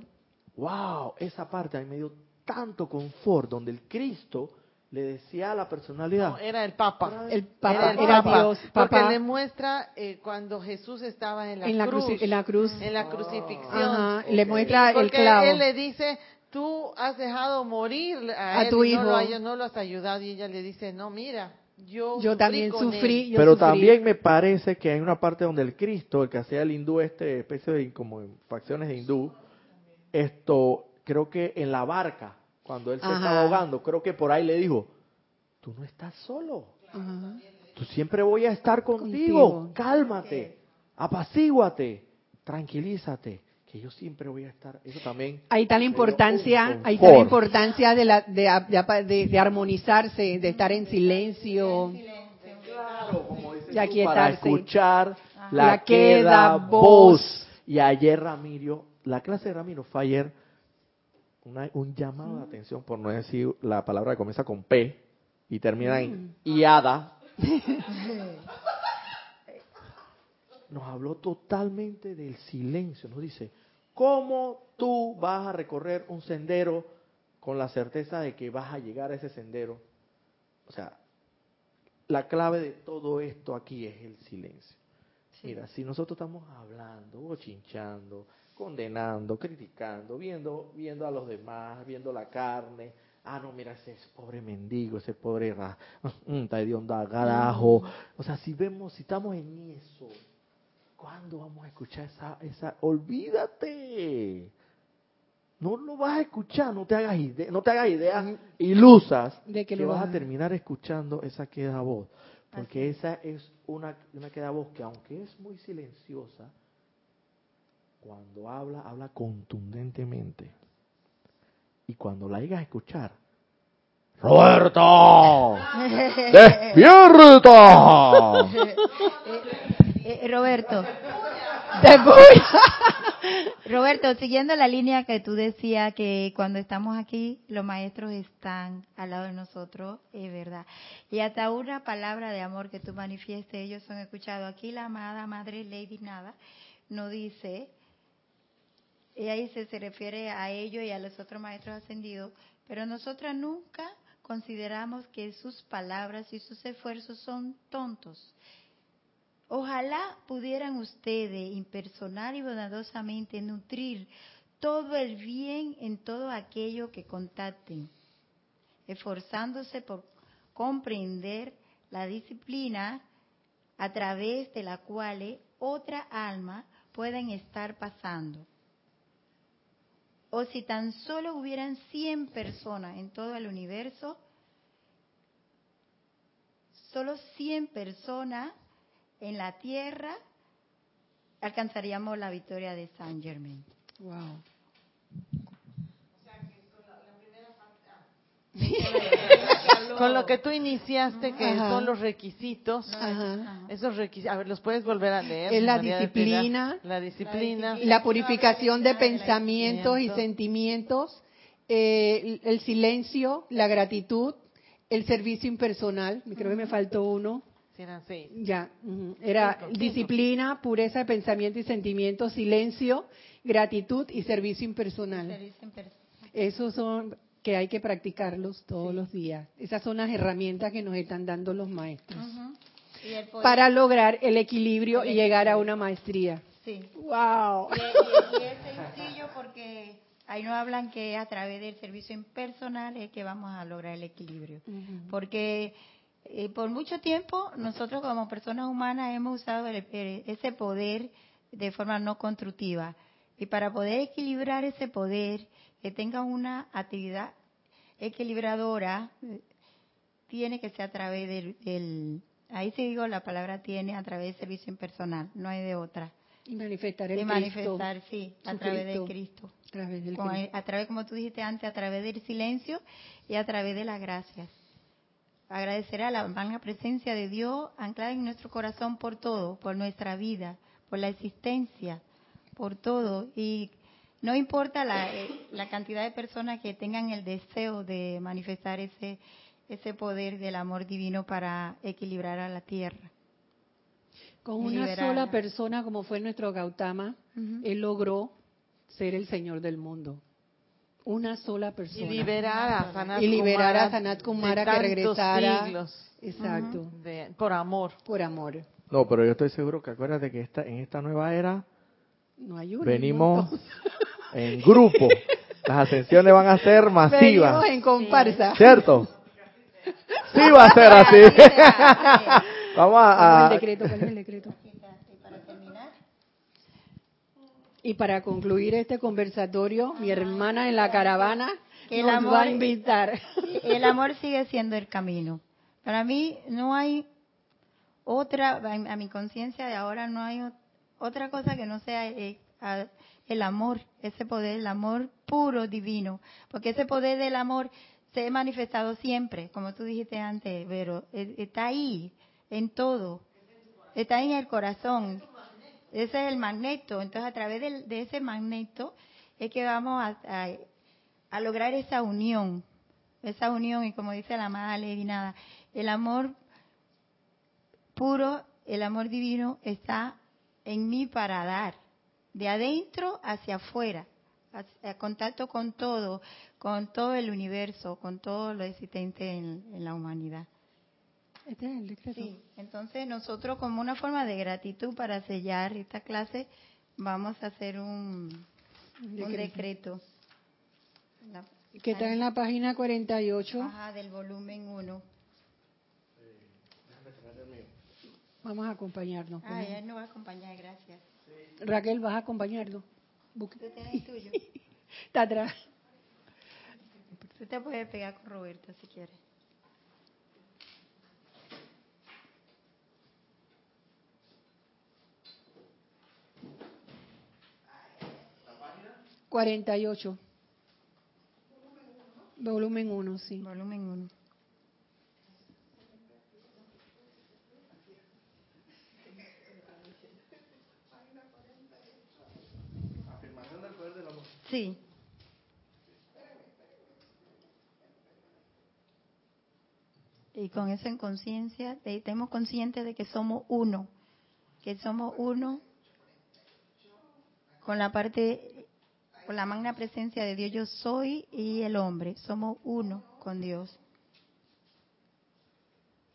Wow, esa parte a mí me dio tanto confort donde el Cristo le decía a la personalidad. No, era el Papa. El Papa, el era Papa, Dios. Porque le muestra eh, cuando Jesús estaba en la, En la cruz. en la cruz. En la crucifixión. Ajá, le muestra el Porque clavo. él le dice, tú has dejado morir a, A él tu no hijo. lo, hay- no lo has ayudado. Y ella le dice, no, mira, yo, Yo sufrí también con sufrí. él". yo Pero sufrí. también me parece que hay una parte donde el Cristo, el que hacía el hindú, este especie de como en facciones de hindú, esto creo que en la barca, cuando él se Ajá. estaba ahogando, creo que por ahí le dijo, tú no estás solo, Ajá. tú siempre voy a estar contigo, Contigo. cálmate, apacíguate, tranquilízate, que yo siempre voy a estar. Eso también. Ahí está la importancia, ahí está la importancia de, la, de, de- de- de armonizarse, de estar en silencio. Claro, como dices Y tú, aquietarse. para escuchar la, La queda voz. Y ayer Ramiro, la clase de Ramiro fue ayer una- un llamado de atención, por no decir la palabra que comienza con P y termina en IADA. Nos habló totalmente del silencio. Nos dice, ¿cómo tú vas a recorrer un sendero con la certeza de que vas a llegar a ese sendero? O sea, la clave de todo esto aquí es el silencio. Mira, si nosotros estamos hablando, o chinchando, condenando, criticando, viendo, viendo a los demás, viendo la carne, ah, no, mira, ese es pobre mendigo, ese pobre ra, está de onda carajo. O sea, si vemos, si estamos en eso, ¿cuándo vamos a escuchar esa, esa, olvídate? No lo vas a escuchar, no te hagas idea, no te hagas ideas ilusas De que que, lo vas a- terminar escuchando esa queda voz. Porque esa es una, una queda voz que aunque es muy silenciosa, cuando habla, habla contundentemente. Y cuando la llegas a escuchar, ¡Roberto! ¡Despierta! Eh, eh, Roberto. Roberto, siguiendo la línea que tú decías que cuando estamos aquí los maestros están al lado de nosotros, es verdad. Y hasta una palabra de amor que tú manifiestes, ellos son escuchados. Aquí la amada Madre Lady Nada no dice, ella dice, se refiere a ellos y a los otros maestros ascendidos, pero nosotras nunca consideramos que sus palabras y sus esfuerzos son tontos. Ojalá pudieran ustedes impersonal y bondadosamente nutrir todo el bien en todo aquello que contacten, esforzándose por comprender la disciplina a través de la cual otra alma pueden estar pasando. O si tan solo hubieran 100 personas en todo el universo, solo 100 personas en la tierra, alcanzaríamos la victoria de Saint Germain. Wow. Con lo que tú iniciaste, que Ajá. son los requisitos. Ajá. Esos requisitos, a ver, ¿los puedes volver a leer? Es la disciplina. La disciplina. La purificación de pensamientos y sentimientos, eh, el silencio, la gratitud, el servicio impersonal. Creo que me faltó uno. Sí, eran seis. Ya, era disciplina, pureza de pensamiento y sentimiento, silencio, gratitud y servicio impersonal. Esos son que hay que practicarlos todos los días. Esas son las herramientas que nos están dando los maestros para lograr el equilibrio El y llegar a una maestría. Sí. ¡Wow! Y, y- y es sencillo porque ahí nos hablan que a través del servicio impersonal es que vamos a lograr el equilibrio. Porque eh, por mucho tiempo nosotros como personas humanas hemos usado el- el- ese poder de forma no constructiva. Y para poder equilibrar ese poder, que tenga una actividad equilibradora, tiene que ser a través del, del- ahí sí digo la palabra tiene, a través del servicio impersonal, no hay de otra. Y manifestar el de Cristo. manifestar, sí, a través Cristo. de Cristo. A través del Cristo. a través, como tú dijiste antes, a través del silencio y a través de las gracias. Agradecer a la magna presencia de Dios anclada en nuestro corazón por todo, por nuestra vida, por la existencia, por todo. Y no importa la, eh, la cantidad de personas que tengan el deseo de manifestar ese, ese poder del amor divino para equilibrar a la tierra. Con una sola persona como fue nuestro Gautama, él logró ser el Señor del mundo. Una sola persona. Y liberar a Sanat y liberar a Sanat Kumara que regresara. Siglos Exacto. por amor. Por amor. No, pero yo estoy seguro que acuérdate que esta, en esta nueva era no hay uno, venimos en grupo. Las ascensiones van a ser masivas. Venimos en comparsa. ¿Cierto? Sí va a ser así. Vamos a... El decreto, el decreto? Y para concluir este conversatorio, mi hermana en la caravana el nos amor, va a invitar. El amor sigue siendo el camino. Para mí no hay otra, a mi conciencia de ahora no hay otra cosa que no sea el amor, ese poder, el amor puro divino, porque ese poder del amor se ha manifestado siempre, como tú dijiste antes, pero e, está ahí, en todo, está en el corazón, ese es el magneto, entonces a través de, ese magneto es que vamos a, a, lograr esa unión, esa unión y como dice la amada Lady Nada, el amor puro, el amor divino está en mí para dar, de adentro hacia afuera, a, contacto con todo, con todo el universo, con todo lo existente en, la humanidad. Este es el decreto. Sí, entonces nosotros como una forma de gratitud para sellar esta clase vamos a hacer un, decreto. que está en la página 48. Ajá, del volumen 1. Vamos a acompañarnos. Ah, ella no va a acompañar, gracias. Raquel, ¿vas a acompañarnos? ¿Tú tienes tuyo? Está atrás. Tú te puedes pegar con Roberto si quieres. Cuarenta y ocho. Volumen uno, sí. Volumen uno. Sí. Y con eso en conciencia, estemos conscientes de que somos uno, que somos uno con la parte, con la magna presencia de Dios, yo soy y el hombre, somos uno con Dios.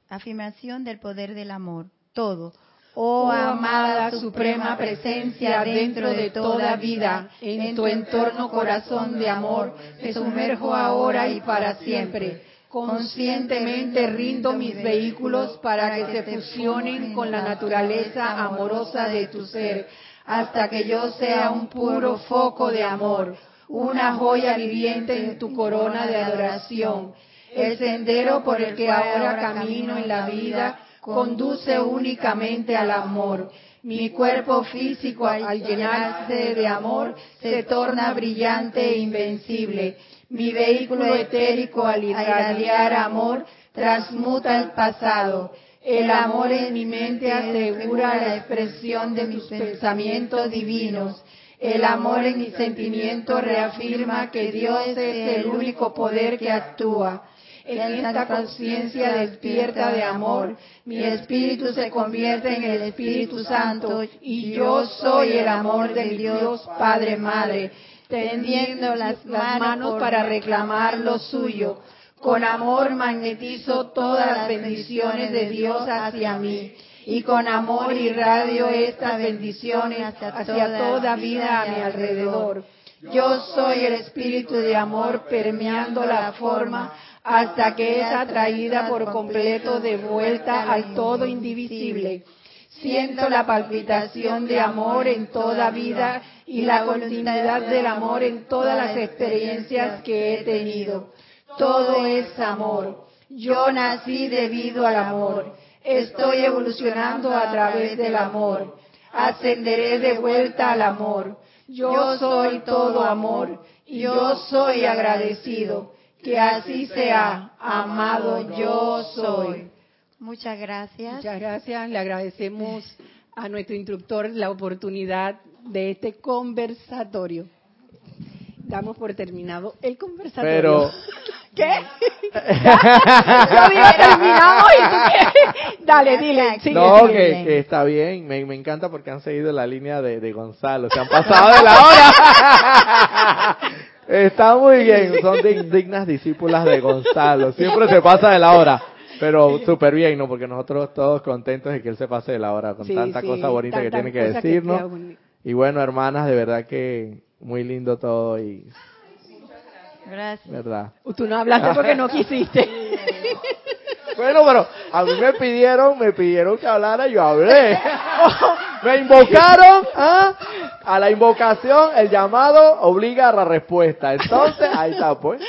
Afirmación del poder del amor, todo Oh, oh amada suprema presencia dentro de toda vida, en tu entorno corazón de amor, me sumerjo ahora y para siempre. Conscientemente rindo mis vehículos para que se fusionen con la naturaleza amorosa de tu ser, hasta que yo sea un puro foco de amor, una joya viviente en tu corona de adoración, el sendero por el que ahora camino en la vida conduce únicamente al amor. Mi cuerpo físico al llenarse de amor se torna brillante e invencible. Mi vehículo etérico al irradiar amor transmuta el pasado. El amor en mi mente asegura la expresión de mis pensamientos divinos. El amor en mi sentimiento reafirma que Dios es el único poder que actúa. En esta conciencia despierta de amor, mi espíritu se convierte en el Espíritu Santo y yo soy el amor de Dios Padre Madre, tendiendo las, manos para reclamar lo suyo. Con amor magnetizo todas las bendiciones de Dios hacia mí. Y con amor irradio estas bendiciones hacia toda vida a mi alrededor. Yo soy el espíritu de amor permeando la forma hasta que es atraída por completo de vuelta al todo indivisible. Siento la palpitación de amor en toda vida y la continuidad del amor en todas las experiencias que he tenido. Todo es amor. Yo nací debido al amor. Estoy evolucionando a través del amor. Ascenderé de vuelta al amor. Yo soy todo amor yo soy agradecido. Que así sea, amado yo soy. Muchas gracias. Muchas gracias. Le agradecemos a nuestro instructor la oportunidad de este conversatorio. Damos por terminado el conversatorio. Pero ¿Qué? ¿Ya? terminamos y tú qué? Dale, dile. Sigue, no, sigue. que, que está bien, me, me encanta porque han seguido la línea de, de Gonzalo, se han pasado de la hora. Está muy bien, son dig- dignas discípulas de Gonzalo, siempre se pasa de la hora, pero súper bien, ¿no? Porque nosotros todos contentos de que él se pase de la hora con Sí, tanta sí, cosa bonita que tiene que decirnos. Y bueno, hermanas, de verdad que muy lindo todo y, Gracias. ¿verdad? Tú no hablaste porque no quisiste. Bueno, pero a mí me pidieron, me pidieron que hablara, yo hablé. Me invocaron, ¿ah? A la invocación, el llamado obliga a la respuesta. Entonces, ahí está, pues.